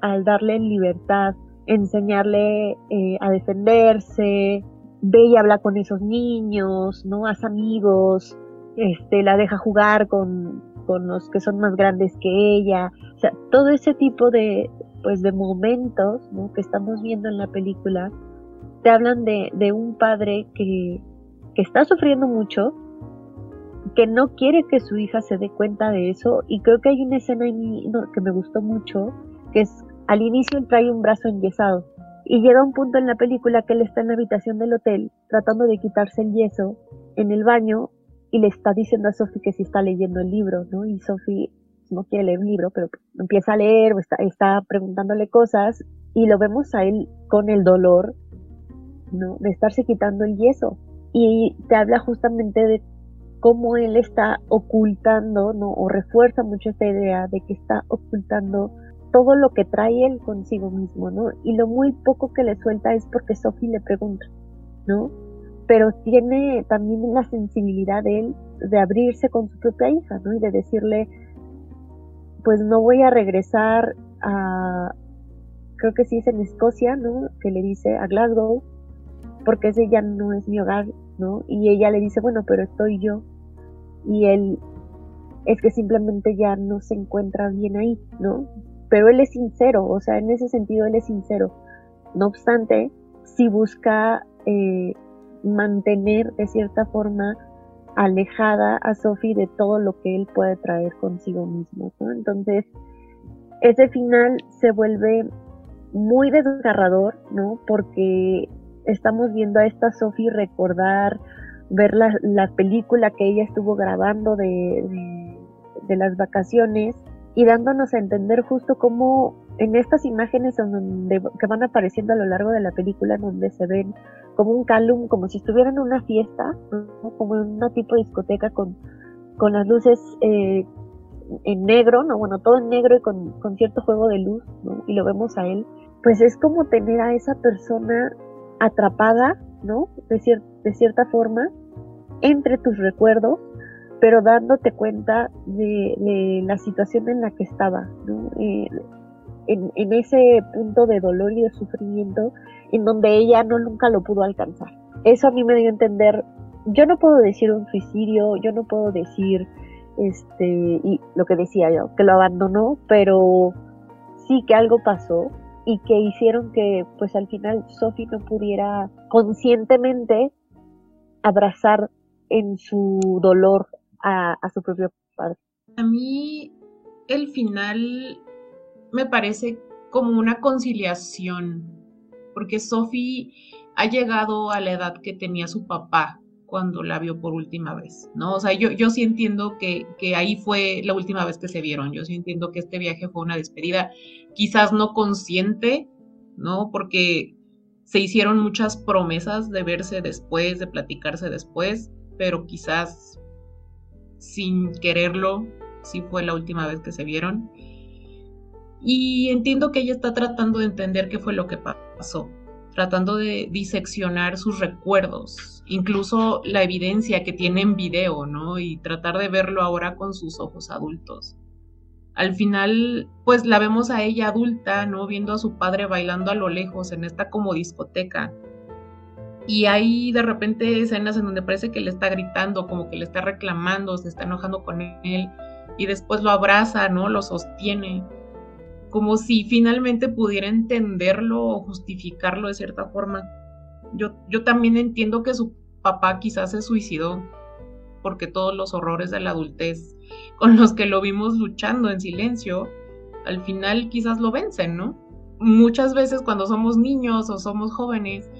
al darle libertad, enseñarle eh, a defenderse, ve y habla con esos niños, ¿no? Haz amigos, este, la deja jugar con, con los que son más grandes que ella. O sea, todo ese tipo de, pues, de momentos, ¿no? Que estamos viendo en la película, te hablan de, de un padre que, que está sufriendo mucho, que no quiere que su hija se dé cuenta de eso, y creo que hay una escena en, que me gustó mucho, que es al inicio él trae un brazo enyesado y llega un punto en la película que él está en la habitación del hotel tratando de quitarse el yeso en el baño y le está diciendo a Sophie que si está leyendo el libro, ¿no? Y Sophie no quiere leer un libro, pero empieza a leer o está, está preguntándole cosas y lo vemos a él con el dolor, ¿no? De estarse quitando el yeso. Y te habla justamente de cómo él está ocultando, ¿no? O refuerza mucho esta idea de que está ocultando todo lo que trae él consigo mismo, ¿no? Y lo muy poco que le suelta es porque Sophie le pregunta, ¿no? Pero tiene también la sensibilidad de él de abrirse con su propia hija, ¿no? Y de decirle, pues no voy a regresar a, creo que sí es en Escocia, ¿no? Que le dice a Glasgow, porque ese ya no es mi hogar, ¿no? Y ella le dice, bueno, pero estoy yo. Y él es que simplemente ya no se encuentra bien ahí, ¿no? Pero él es sincero, o sea, en ese sentido él es sincero. No obstante, si busca eh, mantener de cierta forma alejada a Sophie de todo lo que él puede traer consigo mismo. Entonces, ese final se vuelve muy desgarrador, ¿no? Porque estamos viendo a esta Sophie recordar, ver la, la película que ella estuvo grabando de, de las vacaciones y dándonos a entender justo cómo en estas imágenes donde, que van apareciendo a lo largo de la película, donde se ven como un calum, como si estuvieran en una fiesta, como en una tipo de discoteca con, con las luces eh, en negro, no bueno, todo en negro y con, con cierto juego de luz, ¿no? y lo vemos a él, pues es como tener a esa persona atrapada, ¿no? De, de cierta forma, entre tus recuerdos pero dándote cuenta de, la situación en la que estaba, ¿no? Eh, en, ese punto de dolor y de sufrimiento en donde ella no nunca lo pudo alcanzar. Eso a mí me dio a entender, yo no puedo decir un suicidio, yo no puedo decir, este, y lo que decía yo, que lo abandonó, pero sí que algo pasó y que hicieron que pues al final Sophie no pudiera conscientemente abrazar en su dolor a, su propio padre. A mí el final me parece como una conciliación, porque Sophie ha llegado a la edad que tenía su papá cuando la vio por última vez, ¿no? O sea, yo, yo sí entiendo que, que ahí fue la última vez que se vieron, yo sí entiendo que este viaje fue una despedida, quizás no consciente, ¿no? Porque se hicieron muchas promesas de verse después, de platicarse después, pero quizás sin quererlo, sí fue la última vez que se vieron. Y entiendo que ella está tratando de entender qué fue lo que pasó, tratando de diseccionar sus recuerdos, incluso la evidencia que tiene en video, ¿no? Y tratar de verlo ahora con sus ojos adultos. Al final, pues la vemos a ella adulta, ¿no? Viendo a su padre bailando a lo lejos en esta como discoteca. Y hay de repente escenas en donde parece que le está gritando, como que le está reclamando, se está enojando con él, y después lo abraza, ¿no? Lo sostiene como si finalmente pudiera entenderlo o justificarlo de cierta forma. Yo, yo también entiendo que su papá quizás se suicidó porque todos los horrores de la adultez con los que lo vimos luchando en silencio, al final quizás lo vencen, ¿no? Muchas veces cuando somos niños o somos jóvenes,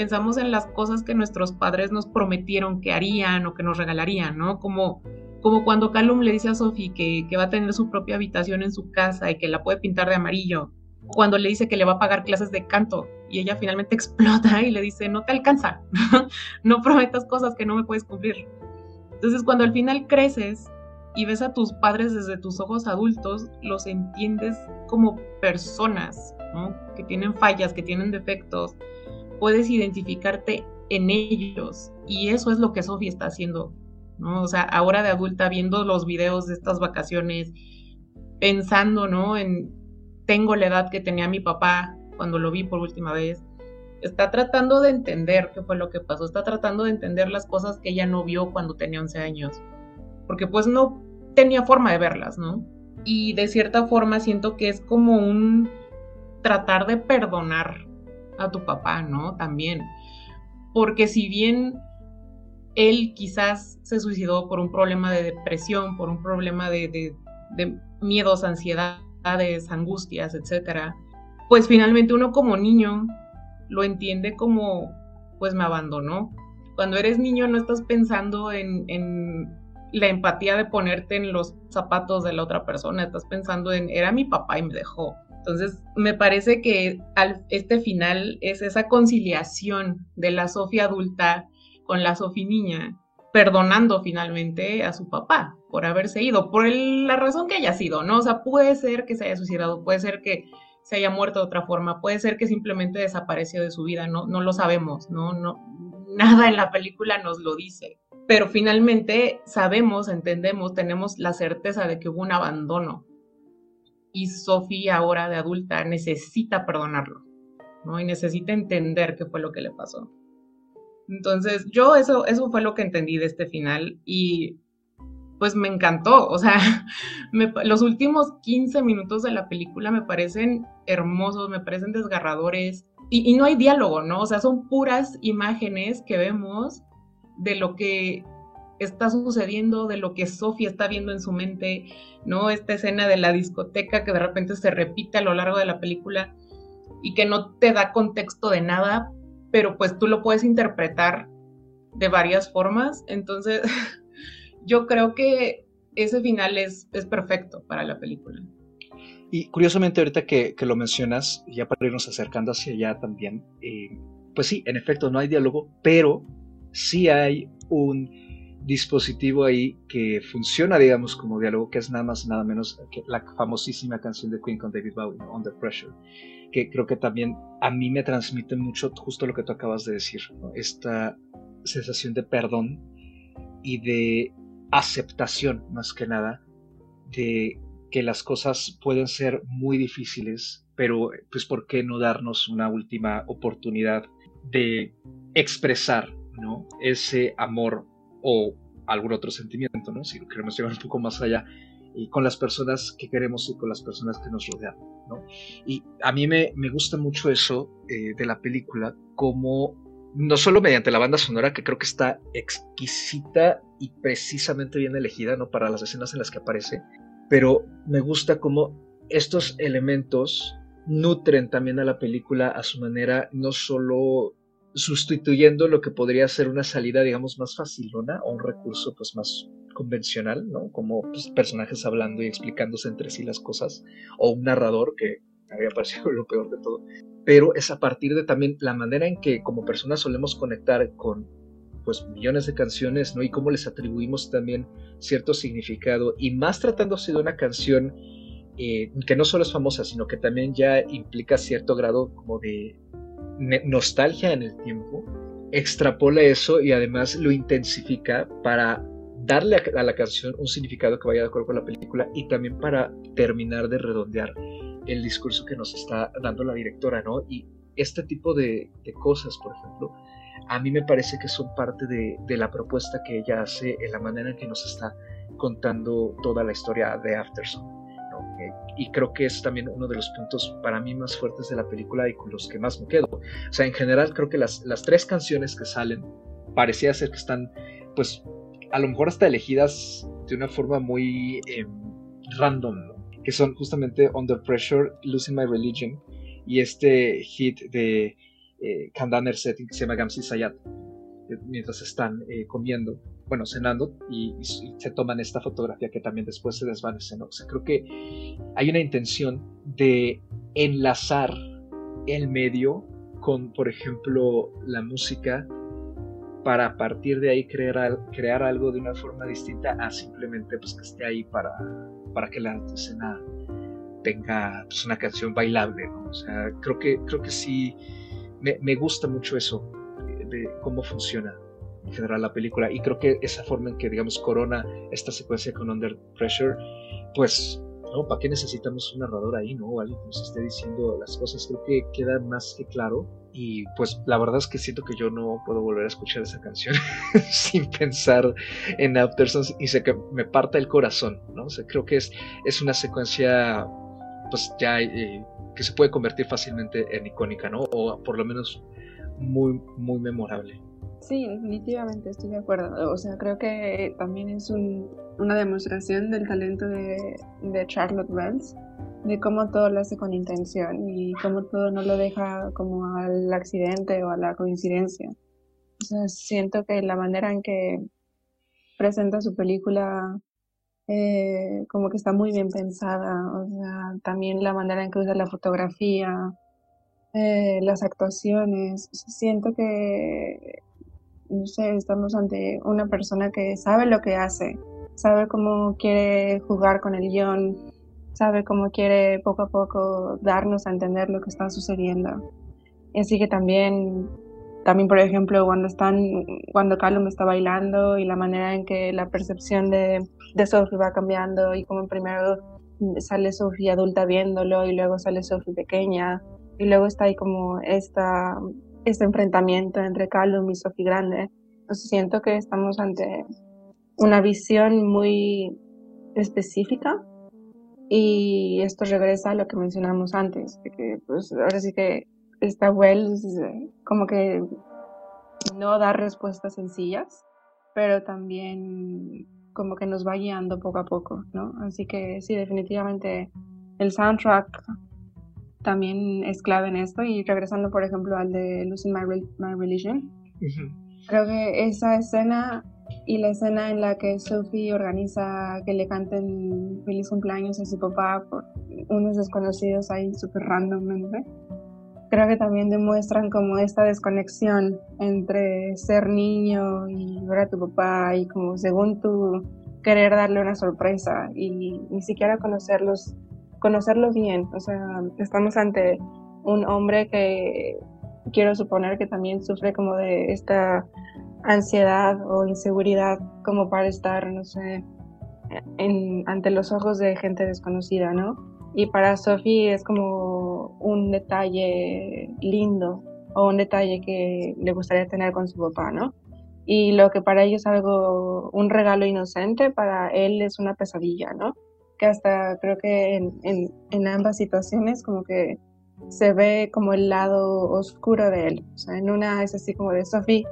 pensamos en las cosas que nuestros padres nos prometieron que harían o que nos regalarían, ¿no? Como como cuando Callum le dice a Sophie que, que, va a tener su propia habitación en su casa y que la puede pintar de amarillo, cuando le dice que le va a pagar clases de canto y ella finalmente explota y le dice, no te alcanza, no prometas cosas que no me puedes cumplir. Entonces cuando al final creces y ves a tus padres desde tus ojos adultos, los entiendes como personas, que tienen fallas, que tienen defectos, puedes identificarte en ellos y eso es lo que Sophie está haciendo ¿no? O sea, ahora de adulta viendo los videos de estas vacaciones, pensando, ¿no? En tengo la edad que tenía mi papá cuando lo vi por última vez. Está tratando de entender qué fue lo que pasó, está tratando de entender las cosas que ella no vio cuando tenía 11 años, porque pues no tenía forma de verlas, ¿no? Y de cierta forma siento que es como un tratar de perdonar a tu papá, ¿no? También. Porque si bien él quizás se suicidó por un problema de depresión, por un problema de, miedos, ansiedades, angustias, etc. Pues finalmente uno como niño lo entiende como, pues me abandonó. Cuando eres niño no estás pensando en, en la empatía de ponerte en los zapatos de la otra persona, estás pensando en, era mi papá y me dejó. Entonces, me parece que al, este final es esa conciliación de la Sofía adulta con la Sofi niña, perdonando finalmente a su papá por haberse ido, por la razón que haya sido, ¿no? O sea, puede ser que se haya suicidado, puede ser que se haya muerto de otra forma, puede ser que simplemente desapareció de su vida, no, no lo sabemos, ¿no? no nada en la película nos lo dice. Pero finalmente sabemos, entendemos, tenemos la certeza de que hubo un abandono. Y Sofía ahora de adulta necesita perdonarlo, ¿no? Y necesita entender qué fue lo que le pasó. Entonces, yo eso, eso fue lo que entendí de este final y pues me encantó. O sea, los últimos 15 minutos de la película me parecen hermosos, me parecen desgarradores y, y, no hay diálogo, ¿no? O sea, son puras imágenes que vemos de lo que está sucediendo, de lo que Sofía está viendo en su mente, ¿no? Esta escena de la discoteca que de repente se repite a lo largo de la película y que no te da contexto de nada, pero pues tú lo puedes interpretar de varias formas. Entonces, yo creo que ese final es, es perfecto para la película. Y curiosamente, ahorita que, que, lo mencionas, ya para irnos acercando hacia allá también, eh, pues sí, en efecto, no hay diálogo, pero sí hay un dispositivo ahí que funciona, digamos, como diálogo, que es nada más, nada menos que la famosísima canción de Queen con David Bowie, Under Pressure que creo que también a mí me transmite mucho justo lo que tú acabas de decir, esta sensación de perdón y de aceptación más que nada de que las cosas pueden ser muy difíciles, pero pues por qué no darnos una última oportunidad de expresar ¿no? ese amor o algún otro sentimiento, ¿no? si lo queremos llevar un poco más allá, y con las personas que queremos y con las personas que nos rodean. ¿no? Y a mí me, me gusta mucho eso eh, de la película, como no solo mediante la banda sonora, que creo que está exquisita y precisamente bien elegida, ¿no? Para las escenas en las que aparece, pero me gusta cómo estos elementos nutren también a la película a su manera, no solo sustituyendo lo que podría ser una salida, digamos, más facilona o un recurso pues más convencional, ¿no? Como pues, personajes hablando y explicándose entre sí las cosas, o un narrador que había parecido lo peor de todo, pero es a partir de también la manera en que como personas solemos conectar con pues millones de canciones, ¿no? Y cómo les atribuimos también cierto significado, y más tratándose de una canción eh, que no solo es famosa, sino que también ya implica cierto grado como de nostalgia en el tiempo, extrapola eso y además lo intensifica para darle a, la canción un significado que vaya de acuerdo con la película y también para terminar de redondear el discurso que nos está dando la directora, ¿no? Y este tipo de, cosas, por ejemplo, a mí me parece que son parte de, de, la propuesta que ella hace en la manera en que nos está contando toda la historia de Afterson y creo que es también uno de los puntos para mí más fuertes de la película y con los que más me quedo. O sea, en general creo que las, las tres canciones que salen parecía ser que están, pues, a lo mejor hasta elegidas de una forma muy em, random, que son justamente Under Pressure, Losing My Religion y este hit de eh, Kandaner Setting que se llama Gamsi Sayat, eh, mientras están eh, comiendo bueno, cenando y, se toman esta fotografía que también después se desvanece, ¿no? O sea, creo que hay una intención de enlazar el medio con, por ejemplo, la música para a partir de ahí crear, crear algo de una forma distinta a simplemente pues que esté ahí para, para que la escena tenga pues, una canción bailable, ¿no? O sea, creo que, creo que sí, me, me gusta mucho eso, de cómo funciona en general la película. Y creo que esa forma en que, digamos, corona esta secuencia con Under Pressure, pues, ¿no? ¿Para qué necesitamos un narrador ahí, no? Alguien que nos esté diciendo las cosas. Creo que queda más que claro. Y pues la verdad es que siento que yo no puedo volver a escuchar esa canción sin pensar en Afterson y sé que me parta el corazón, ¿no? O creo que es, es una secuencia, pues ya, eh, que se puede convertir fácilmente en icónica, ¿no? O por lo menos muy, muy memorable. Sí, definitivamente estoy de acuerdo. O sea, creo que también es una demostración del talento de, Charlotte Wells, de cómo todo lo hace con intención y cómo todo no lo deja como al accidente o a la coincidencia. O sea, siento que la manera en que presenta su película eh, como que está muy bien pensada. O sea, también la manera en que usa la fotografía, eh, las actuaciones. siento que no sé, estamos ante una persona que sabe lo que hace, sabe cómo quiere jugar con el guion, sabe cómo quiere poco a poco darnos a entender lo que está sucediendo. Así que también, también por ejemplo, cuando están, cuando Callum está bailando y la manera en que la percepción de, de Sophie va cambiando y como primero sale Sophie adulta viéndolo y luego sale Sophie pequeña y luego está ahí como esta este enfrentamiento entre Callum y Sophie Grande. siento que estamos ante una visión muy específica y esto regresa a lo que mencionamos antes, de que pues ahora sí que esta Wells como que no da respuestas sencillas, pero también como que nos va guiando poco a poco, ¿no? Así que sí, definitivamente el soundtrack también es clave en esto. Y regresando, por ejemplo, al de Losing My, Religion, creo que esa escena y la escena en la que Sophie organiza que le canten feliz cumpleaños a su papá por unos desconocidos ahí súper randommente, creo que también demuestran como esta desconexión entre ser niño y ver a tu papá y como según tú querer darle una sorpresa y ni siquiera conocerlos conocerlo bien. O sea, estamos ante un hombre que quiero suponer que también sufre como de esta ansiedad o inseguridad como para estar, no sé, en, ante los ojos de gente desconocida, ¿no? Y para Sophie es como un detalle lindo o un detalle que le gustaría tener con su papá, ¿no? Y lo que para ella es algo, un regalo inocente, para él es una pesadilla, ¿no? Que hasta creo que en, en, ambas situaciones como que se ve como el lado oscuro de él. O sea, en una es así como de Sophie,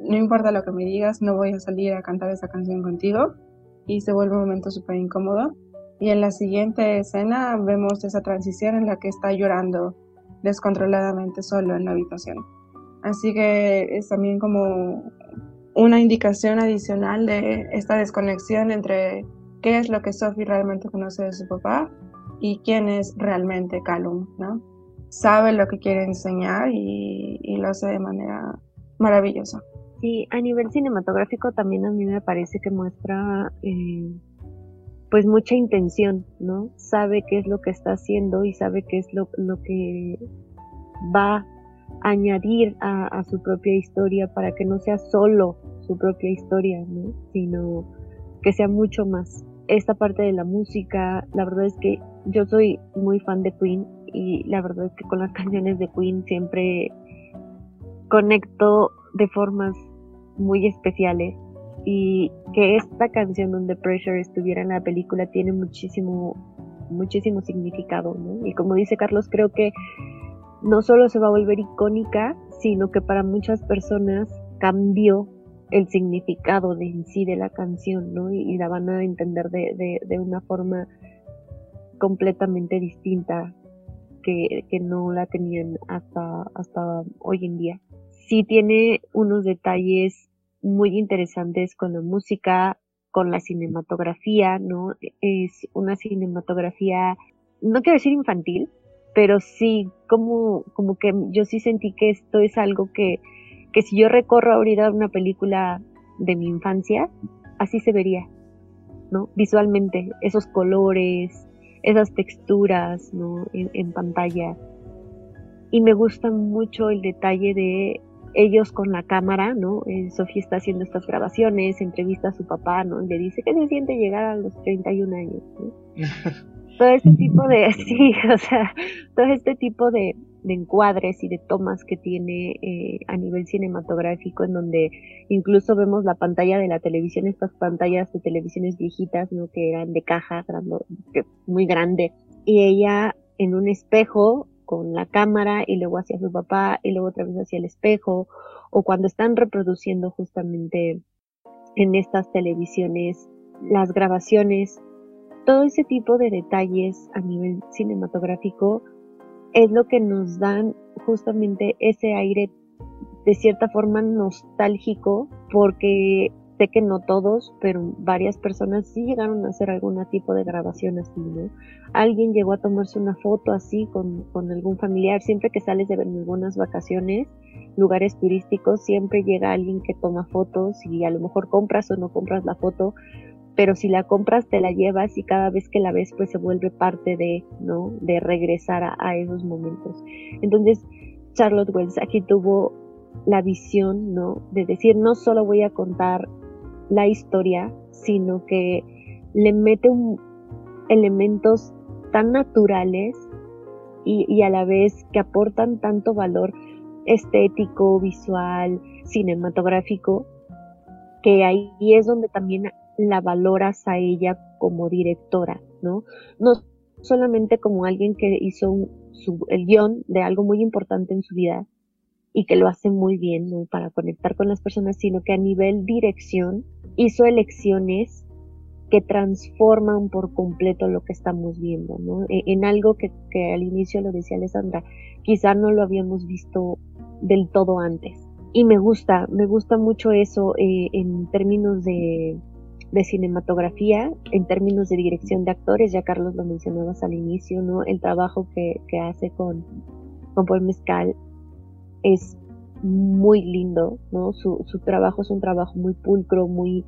no importa lo que me digas, no voy a salir a cantar esa canción contigo. Y se vuelve un momento súper incómodo. Y en la siguiente escena vemos esa transición en la que está llorando descontroladamente solo en la habitación. Así que es también como una indicación adicional de esta desconexión entre qué es lo que Sophie realmente conoce de su papá y quién es realmente Calum, ¿no? Sabe lo que quiere enseñar y, lo hace de manera maravillosa. Sí, a nivel cinematográfico también a mí me parece que muestra eh, pues mucha intención, ¿no? Sabe qué es lo que está haciendo y sabe qué es lo, lo que va a añadir a, a, su propia historia para que no sea solo su propia historia, ¿no? Sino que sea mucho más. Esta parte de la música, la verdad es que yo soy muy fan de Queen y la verdad es que con las canciones de Queen siempre conecto de formas muy especiales y que esta canción donde Pressure estuviera en la película tiene muchísimo muchísimo significado y como dice Carlos creo que no solo se va a volver icónica sino que para muchas personas cambió el significado de en sí de la canción ¿no? y, la van a entender de, de, de una forma completamente distinta que, que, no la tenían hasta, hasta hoy en día. Sí tiene unos detalles muy interesantes con la música, con la cinematografía, ¿no? Es una cinematografía, no quiero decir infantil, pero sí como, como que yo sí sentí que esto es algo que, que si yo recorro ahorita una película de mi infancia, así se vería, ¿no? Visualmente, esos colores, esas texturas ¿no? en, pantalla. Y me gusta mucho el detalle de ellos con la cámara, ¿no? Eh, Sofía está haciendo estas grabaciones, entrevista a su papá, ¿no? Le dice que se siente llegar a los 31 años, ¿no? todo este tipo de, sí, o sea, todo este tipo de, de encuadres y de tomas que tiene eh, a nivel cinematográfico, en donde incluso vemos la pantalla de la televisión, estas pantallas de televisiones viejitas, ¿no? Que eran de caja, muy grande, y ella en un espejo con la cámara y luego hacia su papá y luego otra vez hacia el espejo, o cuando están reproduciendo justamente en estas televisiones las grabaciones, todo ese tipo de detalles a nivel cinematográfico es lo que nos dan justamente ese aire de cierta forma nostálgico, porque sé que no todos, pero varias personas sí llegaron a hacer algún tipo de grabación así, ¿no? Alguien llegó a tomarse una foto así con, con algún familiar, siempre que sales de algunas vacaciones, lugares turísticos, siempre llega alguien que toma fotos y a lo mejor compras o no compras la foto, pero si la compras te la llevas y cada vez que la ves pues se vuelve parte de, ¿no? De regresar a, esos momentos. Entonces, Charlotte Wells aquí tuvo la visión, ¿no? De decir, no solo voy a contar la historia, sino que le mete un, elementos tan naturales y, y a la vez que aportan tanto valor estético, visual, cinematográfico, que ahí es donde también la valoras a ella como directora, ¿no? No solamente como alguien que hizo el guion de algo muy importante en su vida y que lo hace muy bien, ¿no? Para conectar con las personas, sino que a nivel dirección hizo elecciones que transforman por completo lo que estamos viendo, ¿no? E, en, algo que, al inicio lo decía Alessandra, quizá no lo habíamos visto del todo antes. Y me gusta, me gusta mucho eso eh, en términos de, de cinematografía, en términos de dirección de actores, ya Carlos lo mencionabas al inicio, ¿no? El trabajo que, que hace con, con Paul Mezcal es muy lindo, ¿no? Su, su trabajo es un trabajo muy pulcro, muy,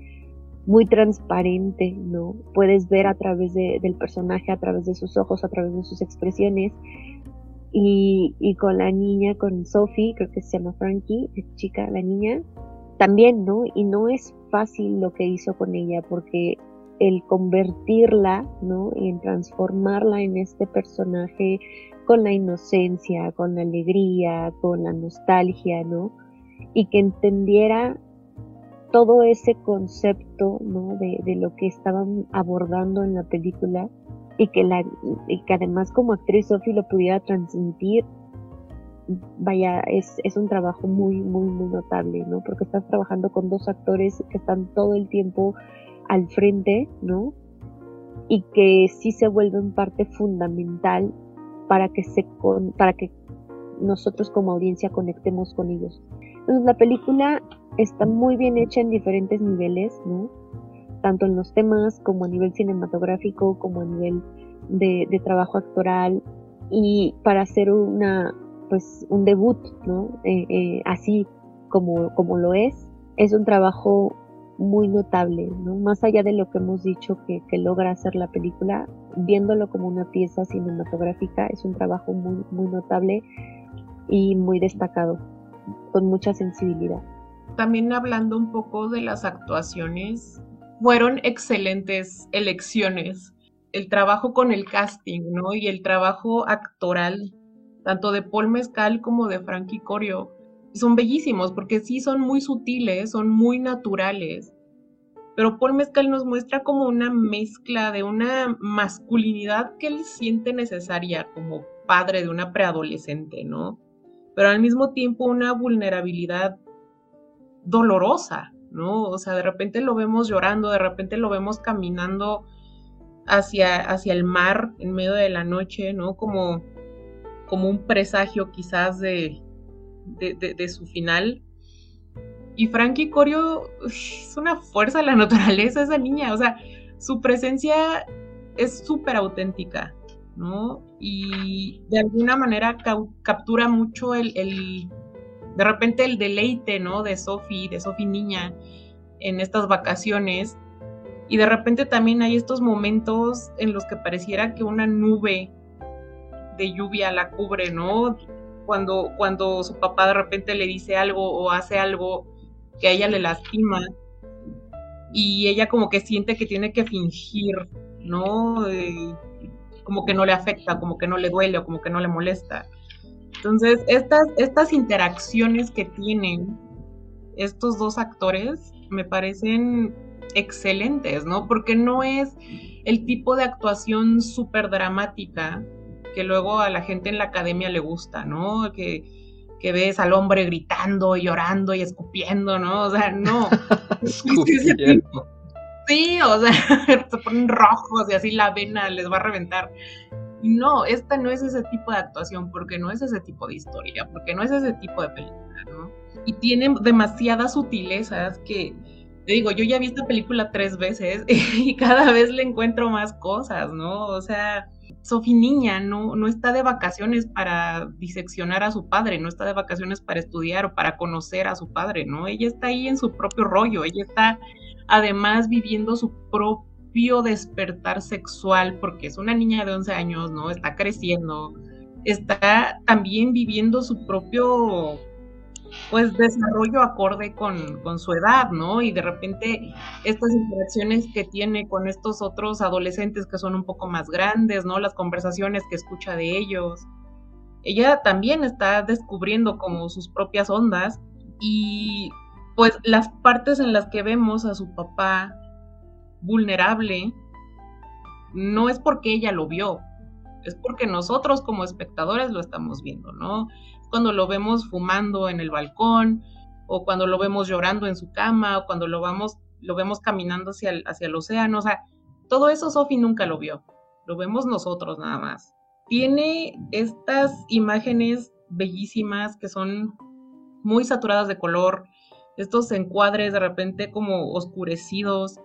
muy transparente, ¿no? Puedes ver a través de, del personaje, a través de sus ojos, a través de sus expresiones. Y, y con la niña, con Sophie, creo que se llama Frankie, chica, la niña, también, ¿no? Y no es fácil lo que hizo con ella porque el convertirla, ¿no? En transformarla en este personaje con la inocencia, con la alegría, con la nostalgia, ¿no? Y que entendiera todo ese concepto, ¿no? De, de lo que estaban abordando en la película y que, la, y que además como actriz Sophie lo pudiera transmitir, vaya, es, es un trabajo muy, muy, muy notable, ¿no? Porque estás trabajando con dos actores que están todo el tiempo al frente, ¿no? Y que sí se vuelven parte fundamental para que se con, para que nosotros como audiencia conectemos con ellos. Entonces la película está muy bien hecha en diferentes niveles, ¿no? Tanto en los temas como a nivel cinematográfico, como a nivel de, de trabajo actoral y para hacer una pues un debut, ¿no? Eh, eh, así como, como lo es, es un trabajo muy notable, ¿no? Más allá de lo que hemos dicho que, que, logra hacer la película, viéndolo como una pieza cinematográfica, es un trabajo muy, muy notable y muy destacado, con mucha sensibilidad. También hablando un poco de las actuaciones, fueron excelentes elecciones. El trabajo con el casting, ¿no? Y el trabajo actoral, tanto de Paul Mezcal como de Frankie Corio, son bellísimos porque sí son muy sutiles, son muy naturales. Pero Paul Mezcal nos muestra como una mezcla de una masculinidad que él siente necesaria como padre de una preadolescente, ¿no? Pero al mismo tiempo una vulnerabilidad dolorosa, ¿no? O sea, de repente lo vemos llorando, de repente lo vemos caminando hacia, hacia el mar en medio de la noche, ¿no? Como, como un presagio quizás de, de, su final. Y Frankie Corio es una fuerza de la naturaleza, esa niña. O sea, su presencia es súper auténtica, ¿no? Y de alguna manera captura mucho el, el, de repente el deleite, ¿no? De Sophie, de Sophie niña en estas vacaciones. Y de repente también hay estos momentos en los que pareciera que una nube de lluvia la cubre, ¿no? cuando, cuando su papá de repente le dice algo o hace algo que a ella le lastima y ella como que siente que tiene que fingir, ¿no? como que no le afecta, como que no le duele o como que no le molesta. Entonces, estas, estas interacciones que tienen estos dos actores me parecen excelentes, ¿no? Porque no es el tipo de actuación súper dramática que luego a la gente en la academia le gusta, ¿no? Que, que ves al hombre gritando y llorando y escupiendo, ¿no? O sea, no. sí, o sea, se ponen rojos y así la vena les va a reventar. No, esta no es ese tipo de actuación, porque no es ese tipo de historia, porque no es ese tipo de película, ¿no? Y tiene demasiadas sutilezas que, te digo, yo ya vi esta película tres veces y cada vez le encuentro más cosas, ¿no? O sea, Sofi niña no, no está de vacaciones para diseccionar a su padre, no está de vacaciones para estudiar o para conocer a su padre, ¿no? Ella está ahí en su propio rollo, ella está además viviendo su propio despertar sexual porque es una niña de 11 años, ¿no? Está creciendo, está también viviendo su propio pues desarrollo acorde con, su edad, ¿no? Y de repente estas interacciones que tiene con estos otros adolescentes que son un poco más grandes, ¿no? Las conversaciones que escucha de ellos. Ella también está descubriendo como sus propias ondas y pues las partes en las que vemos a su papá vulnerable no es porque ella lo vio, es porque nosotros como espectadores lo estamos viendo, ¿no? Cuando lo vemos fumando en el balcón, o cuando lo vemos llorando en su cama, o cuando lo, vamos, lo vemos caminando hacia el, hacia el océano. O sea, todo eso Sofi nunca lo vio. Lo vemos nosotros nada más. Tiene estas imágenes bellísimas que son muy saturadas de color, estos encuadres de repente como oscurecidos,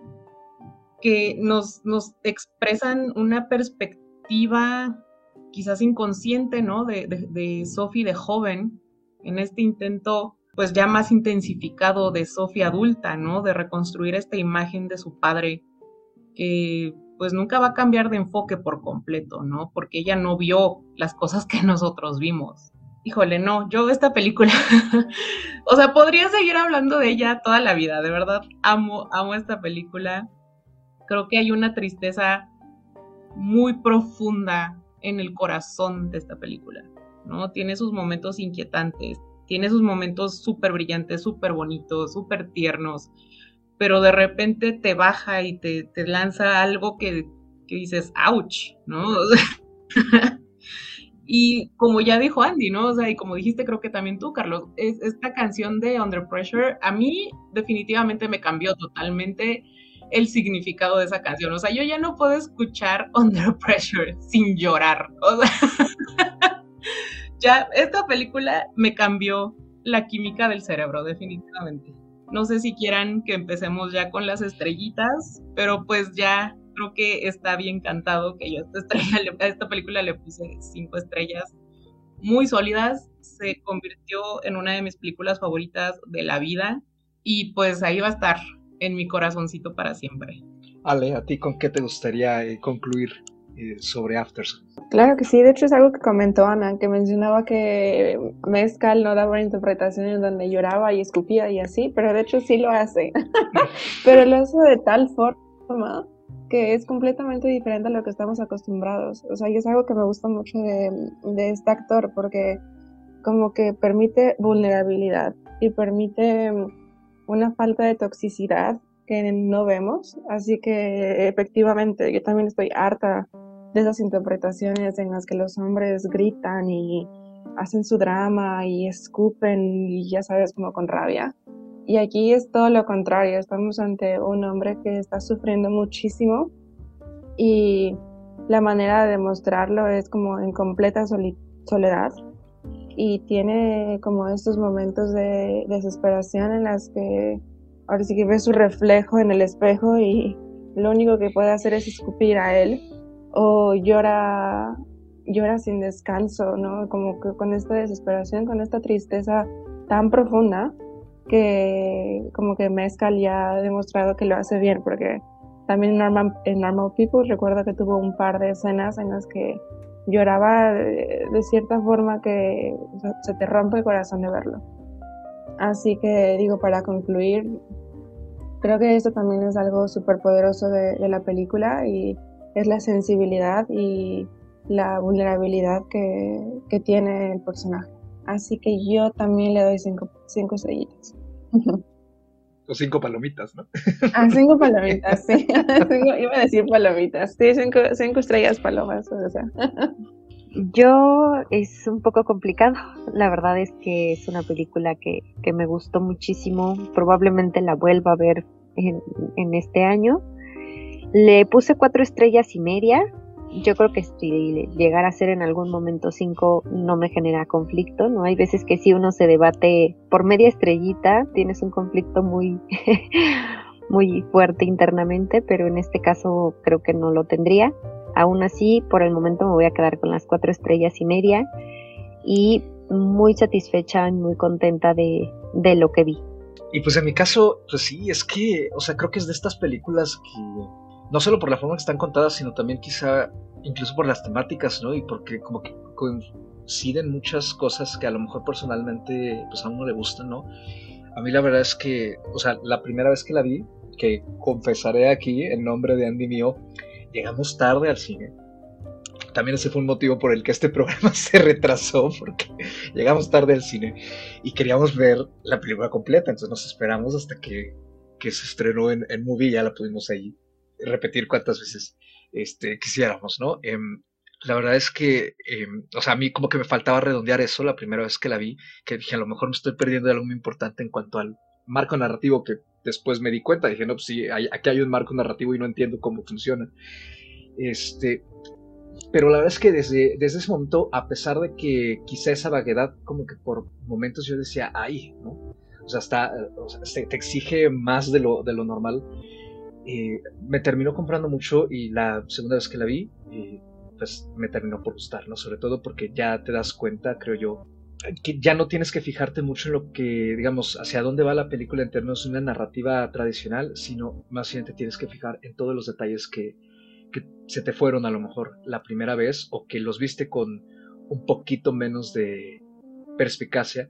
que nos, nos expresan una perspectiva quizás inconsciente, ¿no? De, de, Sophie de joven, en este intento pues ya más intensificado de Sophie adulta, ¿no? De reconstruir esta imagen de su padre que pues nunca va a cambiar de enfoque por completo, ¿no? Porque ella no vio las cosas que nosotros vimos. Híjole, no, yo esta película, o sea, podría seguir hablando de ella toda la vida, de verdad, amo, amo esta película. Creo que hay una tristeza muy profunda en el corazón de esta película, ¿no? Tiene sus momentos inquietantes, tiene sus momentos súper brillantes, súper bonitos, súper tiernos, pero de repente te baja y te, lanza algo que que dices, ouch, ¿no? y como ya dijo Andy, ¿no? O sea, y como dijiste creo que también tú, Carlos, es, esta canción de Under Pressure a mí definitivamente me cambió totalmente el significado de esa canción. O sea, yo ya no puedo escuchar Under Pressure sin llorar. O sea, ya esta película me cambió la química del cerebro, definitivamente. No sé si quieran que empecemos ya con las estrellitas, pero pues ya creo que está bien cantado que yo esta, esta película le puse cinco estrellas muy sólidas. Se convirtió en una de mis películas favoritas de la vida y pues ahí va a estar en mi corazoncito para siempre. Ale, ¿a ti con qué te gustaría eh, concluir eh, sobre Afterson? Claro que sí, de hecho es algo que comentó Ana, que mencionaba que Mezcal no daba interpretaciones donde lloraba y escupía y así, pero de hecho sí lo hace, pero lo hace de tal forma que es completamente diferente a lo que estamos acostumbrados. O sea, y es algo que me gusta mucho de, de este actor, porque como que permite vulnerabilidad y permite una falta de toxicidad que no vemos. Así que efectivamente yo también estoy harta de esas interpretaciones en las que los hombres gritan y hacen su drama y escupen y ya sabes como con rabia. Y aquí es todo lo contrario, estamos ante un hombre que está sufriendo muchísimo y la manera de demostrarlo es como en completa soledad y tiene como estos momentos de desesperación en las que ahora sí que ve su reflejo en el espejo y lo único que puede hacer es escupir a él o llora llora sin descanso, ¿no? Como que con esta desesperación, con esta tristeza tan profunda que como que Mezcal ya ha demostrado que lo hace bien porque también en Normal, en Normal People recuerdo que tuvo un par de escenas en las que lloraba de, cierta forma que se te rompe el corazón de verlo. Así que digo, para concluir, creo que esto también es algo súper poderoso de, la película y es la sensibilidad y la vulnerabilidad que, que, tiene el personaje. Así que yo también le doy cinco, cinco estrellitas. O cinco palomitas, ¿no? Ah, cinco palomitas, sí. iba a decir palomitas. Sí, cinco, cinco estrellas palomas, o sea. Yo es un poco complicado. La verdad es que es una película que, que me gustó muchísimo. Probablemente la vuelva a ver en, en este año. Le puse cuatro estrellas y media yo creo que si llegar a ser en algún momento cinco no me genera conflicto, ¿no? Hay veces que si uno se debate por media estrellita, tienes un conflicto muy, muy fuerte internamente, pero en este caso creo que no lo tendría. Aún así, por el momento me voy a quedar con las cuatro estrellas y media y muy satisfecha y muy contenta de, de lo que vi. Y pues en mi caso, pues sí, es que, o sea, creo que es de estas películas que no solo por la forma que están contadas, sino también quizá incluso por las temáticas, ¿no? Y porque como que coinciden muchas cosas que a lo mejor personalmente pues a uno le gustan, ¿no? A mí la verdad es que, o sea, la primera vez que la vi, que confesaré aquí en nombre de Andy mío, llegamos tarde al cine. También ese fue un motivo por el que este programa se retrasó, porque llegamos tarde al cine y queríamos ver la película completa, entonces nos esperamos hasta que, que se estrenó en, en Movie, ya la pudimos ahí repetir cuántas veces este, quisiéramos, ¿no? Em, la verdad es que, em, o sea, a mí como que me faltaba redondear eso la primera vez que la vi, que dije, a lo mejor me estoy perdiendo de algo muy importante en cuanto al marco narrativo que después me di cuenta, dije, no, pues sí, aquí hay un marco narrativo y no entiendo cómo funciona. Este, pero la verdad es que desde, desde ese momento, a pesar de que quizá esa vaguedad, como que por momentos yo decía, ay, ¿no? O sea, está, o sea, te exige más de lo, de lo normal me terminó comprando mucho y la segunda vez que la vi, pues me terminó por gustar, ¿no? Sobre todo porque ya te das cuenta, creo yo, que ya no tienes que fijarte mucho en lo que, digamos, hacia dónde va la película en términos de una narrativa tradicional, sino más bien te tienes que fijar en todos los detalles que, que se te fueron a lo mejor la primera vez o que los viste con un poquito menos de perspicacia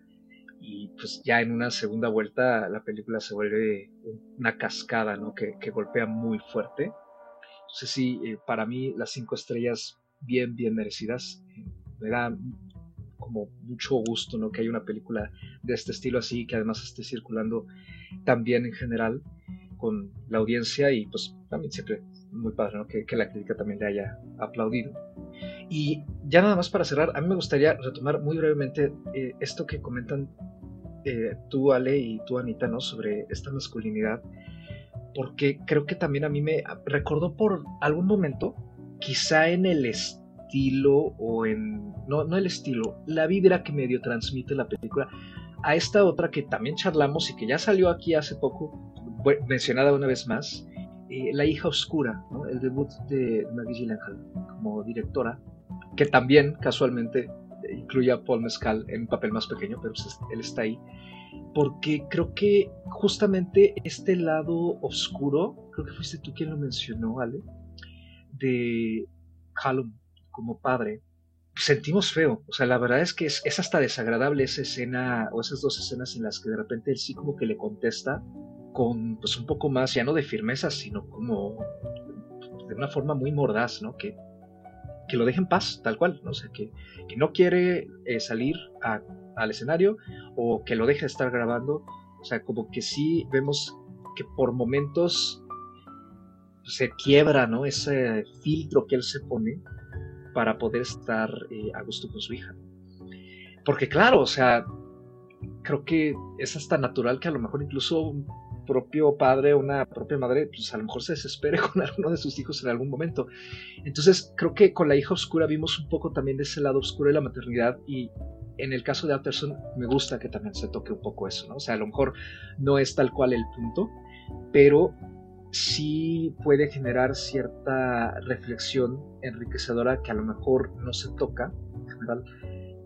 y pues ya en una segunda vuelta la película se vuelve una cascada, ¿no? Que, golpea muy fuerte. Entonces sí, eh, para mí las cinco estrellas bien, bien merecidas. me da como mucho gusto, ¿no? Que hay una película de este estilo así, que además esté circulando también en general con la audiencia y pues también siempre muy padre, ¿no? Que, la crítica también le haya aplaudido. Y ya nada más para cerrar, a mí me gustaría retomar muy brevemente eh, esto que comentan eh, tú, Ale, y tú, Anita, ¿no? Sobre esta masculinidad, porque creo que también a mí me recordó por algún momento, quizá en el estilo o en, no, no el estilo, la vibra que medio transmite la película, a esta otra que también charlamos y que ya salió aquí hace poco, mencionada una vez más, eh, La hija oscura, el debut de Maggie Gyllenhaal como directora, que también casualmente incluye a Paul Mescal en un papel más pequeño, pero pues, él está ahí, porque creo que justamente este lado oscuro, creo que fuiste tú quien lo mencionó, Ale, de Callum como padre, sentimos feo. O sea, la verdad es que es, es, hasta desagradable esa escena o esas dos escenas en las que de repente él sí como que le contesta con pues un poco más, ya no de firmeza, sino como de una forma muy mordaz, ¿no? Que, que lo deje en paz, tal cual, ¿no? Sea, que, que no quiere eh, salir al escenario o que lo deje de estar grabando. O sea, como que sí vemos que por momentos se quiebra, ¿no? Ese filtro que él se pone para poder estar eh, a gusto con su hija. Porque claro, o sea, creo que es hasta natural que a lo mejor incluso propio padre o una propia madre, pues a lo mejor se desespere con alguno de sus hijos en algún momento. Entonces, creo que con la hija oscura vimos un poco también de ese lado oscuro de la maternidad y en el caso de Alterson me gusta que también se toque un poco eso, ¿no? O sea, a lo mejor no es tal cual el punto, pero sí puede generar cierta reflexión enriquecedora que a lo mejor no se toca, ¿verdad?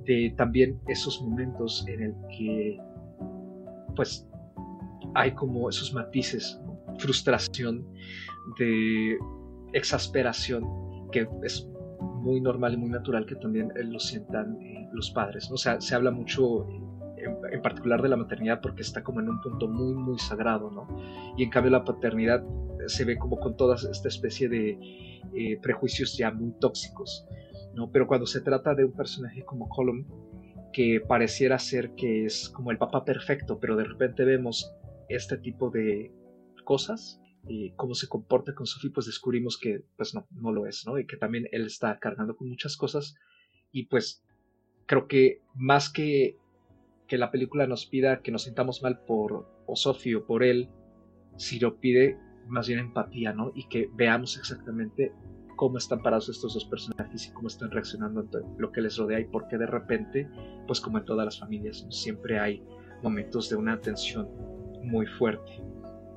de también esos momentos en el que pues hay como esos matices, frustración, de exasperación, que es muy normal y muy natural que también lo sientan eh, los padres. ¿no? O sea, se habla mucho en, particular de la maternidad porque está como en un punto muy, muy sagrado, ¿no? Y en cambio la paternidad se ve como con toda esta especie de eh, prejuicios ya muy tóxicos, ¿no? Pero cuando se trata de un personaje como Colum, que pareciera ser que es como el papá perfecto, pero de repente vemos este tipo de cosas y cómo se comporta con Sophie, pues descubrimos que pues no, no lo es, ¿no? Y que también él está cargando con muchas cosas y pues creo que más que que la película nos pida que nos sintamos mal por o Sophie o por él, si lo pide más bien empatía, ¿no? Y que veamos exactamente cómo están parados estos dos personajes y cómo están reaccionando ante lo que les rodea y por qué de repente, pues como en todas las familias, siempre hay momentos de una tensión muy fuerte,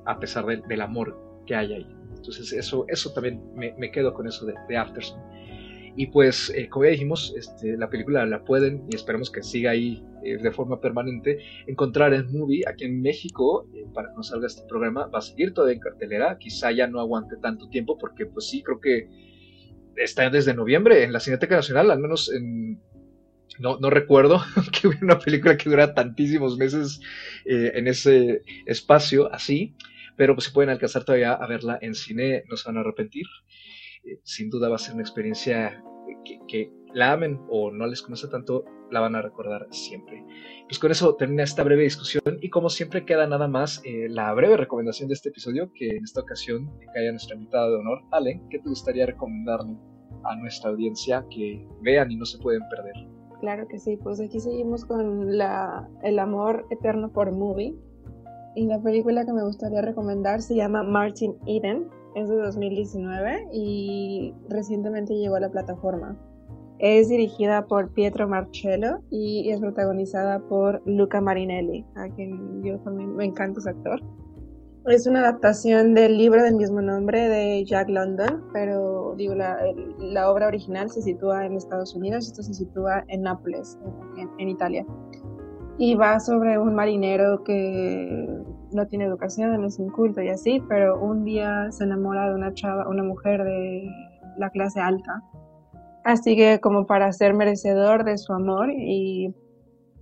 a pesar del amor que hay ahí. Entonces eso, eso también me, quedo con eso de, de Afterson. Y pues, eh, como ya dijimos, este, la película la pueden, y esperemos que siga ahí eh, de forma permanente, encontrar en Movie aquí en México, eh, para que nos salga este programa, va a seguir todavía en cartelera, quizá ya no aguante tanto tiempo, porque pues sí, creo que está desde noviembre en la Cineteca Nacional, al menos en, no, recuerdo que hubiera una película que dura tantísimos meses en ese espacio así, pero pues si pueden alcanzar todavía a verla en cine, no se van a arrepentir. Eh, sin duda va a ser una experiencia que, la amen o no les conoce tanto, la van a recordar siempre. Pues con eso termina esta breve discusión y como siempre queda nada más eh, la breve recomendación de este episodio, que en esta ocasión cae a nuestra invitada de honor, Ale, ¿qué te gustaría recomendarle a nuestra audiencia que vean y no se pueden perder? Claro que sí, pues aquí seguimos con la, el amor eterno por movie. Y la película que me gustaría recomendar se llama Martin Eden es de 2019 y recientemente llegó a la plataforma. Es dirigida por Pietro Marcello y es protagonizada por Luca Marinelli, a quien yo también me encanta ese actor. Es una adaptación del libro del mismo nombre de Jack London, pero digo, la, obra original se sitúa en Estados Unidos, esto se sitúa en Nápoles, en, Italia. Y va sobre un marinero que no tiene educación, es inculto y así, pero un día se enamora de una chava, una mujer de la clase alta. Así que como para ser merecedor de su amor y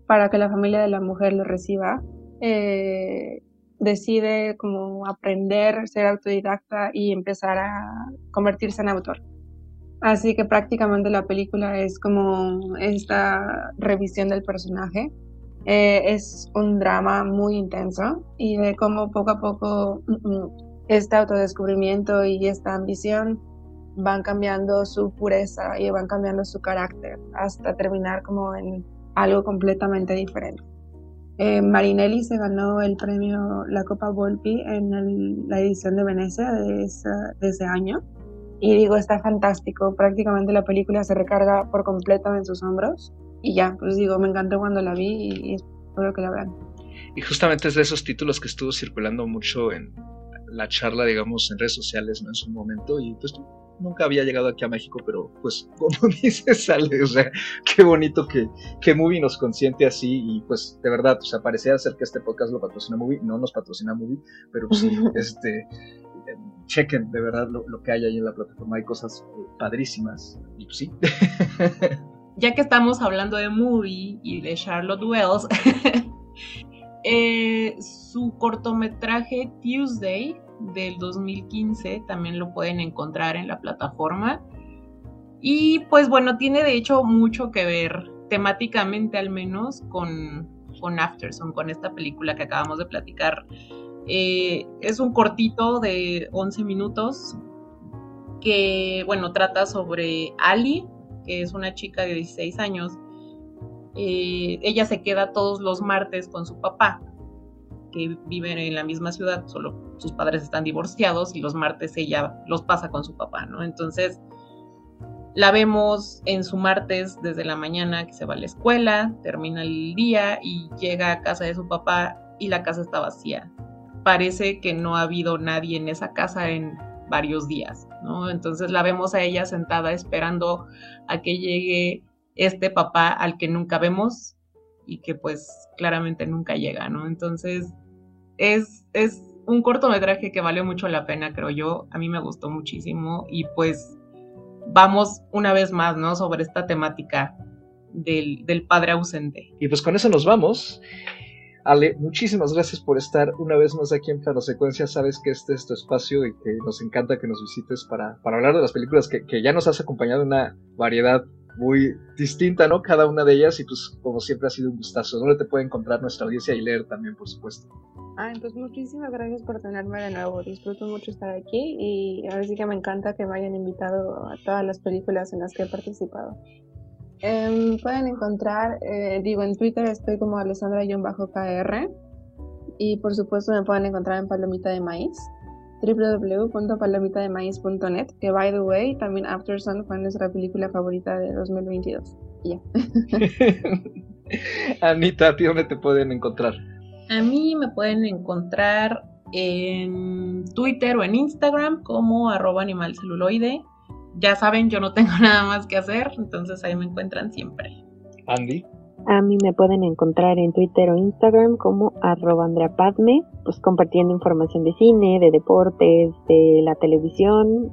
para que la familia de la mujer lo reciba, eh, decide como aprender, ser autodidacta y empezar a convertirse en autor. Así que prácticamente la película es como esta revisión del personaje eh, es un drama muy intenso y de cómo poco a poco mm, mm, este autodescubrimiento y esta ambición van cambiando su pureza y van cambiando su carácter hasta terminar como en algo completamente diferente. Eh, Marinelli se ganó el premio La Copa Volpi en la edición de Venecia de, ese año. Y digo, está fantástico. Prácticamente la película se recarga por completo en sus hombros. Y ya, pues digo, me encantó cuando la vi y, espero que la vean. Y justamente es de esos títulos que estuvo circulando mucho en la charla, digamos, en redes sociales, ¿no? En su momento. Y pues nunca había llegado aquí a México, pero pues como dice sale, o sea, qué bonito que, que Movie nos consiente así y pues de verdad, o sea, parecía ser que este podcast lo patrocina Movie, no nos patrocina Movie, pero sí, este, chequen de verdad lo, que hay ahí en la plataforma, hay cosas eh, padrísimas y pues sí. Ya que estamos hablando de Movie y de Charlotte Wells, eh, su cortometraje Tuesday del 2015, también lo pueden encontrar en la plataforma. Y pues bueno, tiene de hecho mucho que ver, temáticamente al menos, con, con Afterson, con esta película que acabamos de platicar. Eh, es un cortito de 11 minutos que, bueno, trata sobre Ali, que es una chica de 16 años. Eh, ella se queda todos los martes con su papá que viven en la misma ciudad, solo sus padres están divorciados y los martes ella los pasa con su papá, ¿no? Entonces, la vemos en su martes desde la mañana que se va a la escuela, termina el día y llega a casa de su papá y la casa está vacía. Parece que no ha habido nadie en esa casa en varios días, ¿no? Entonces la vemos a ella sentada esperando a que llegue este papá al que nunca vemos y que pues claramente nunca llega, ¿no? Entonces es, es un cortometraje que vale mucho la pena, creo yo. A mí me gustó muchísimo y pues vamos una vez más, ¿no? Sobre esta temática del, del padre ausente. Y pues con eso nos vamos. Ale, muchísimas gracias por estar una vez más aquí en Plano Secuencia. Sabes que este es tu espacio y que nos encanta que nos visites para, para hablar de las películas que, que ya nos has acompañado en una variedad muy distinta, ¿no? Cada una de ellas y pues como siempre ha sido un gustazo. ¿Dónde te puede encontrar nuestra audiencia y leer también, por supuesto? Ay, pues muchísimas gracias por tenerme de nuevo. Disfruto mucho estar aquí y ahora sí que me encanta que me hayan invitado a todas las películas en las que he participado. Em, pueden encontrar, eh, digo, en Twitter estoy como Alessandra-KR y por supuesto me pueden encontrar en Palomita de Maíz www.palomitademaíz.net, que by the way, también Aftersun fue nuestra película favorita de 2022. Ya. Anita, ¿a ti dónde te pueden encontrar? A mí me pueden encontrar en Twitter o en Instagram como arroba animalceluloide. Ya saben, yo no tengo nada más que hacer, entonces ahí me encuentran siempre. Andy. A mí me pueden encontrar en Twitter o Instagram como arroba Andrea Padme, pues compartiendo información de cine, de deportes, de la televisión,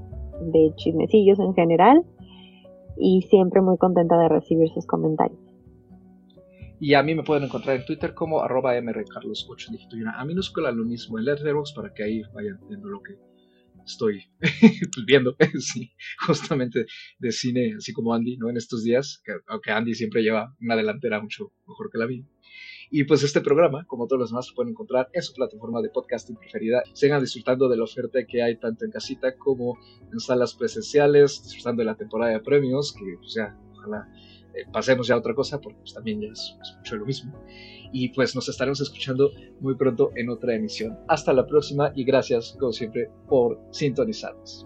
de chismecillos en general. Y siempre muy contenta de recibir sus comentarios. Y a mí me pueden encontrar en Twitter como arroba mrcarlos8 dígito A minúscula lo mismo en Letterboxd para que ahí vayan viendo lo que estoy viendo, justamente de cine, así como Andy, ¿no? En estos días, aunque Andy siempre lleva una delantera mucho mejor que la mía. Y pues este programa, como todos los demás, lo pueden encontrar en su plataforma de podcasting preferida. Sigan disfrutando de la oferta que hay tanto en casita como en salas presenciales, disfrutando de la temporada de premios, que pues ya, ojalá eh, pasemos ya a otra cosa, porque pues también ya es, es mucho lo mismo y pues nos estaremos escuchando muy pronto en otra emisión. Hasta la próxima y gracias como siempre por sintonizarnos.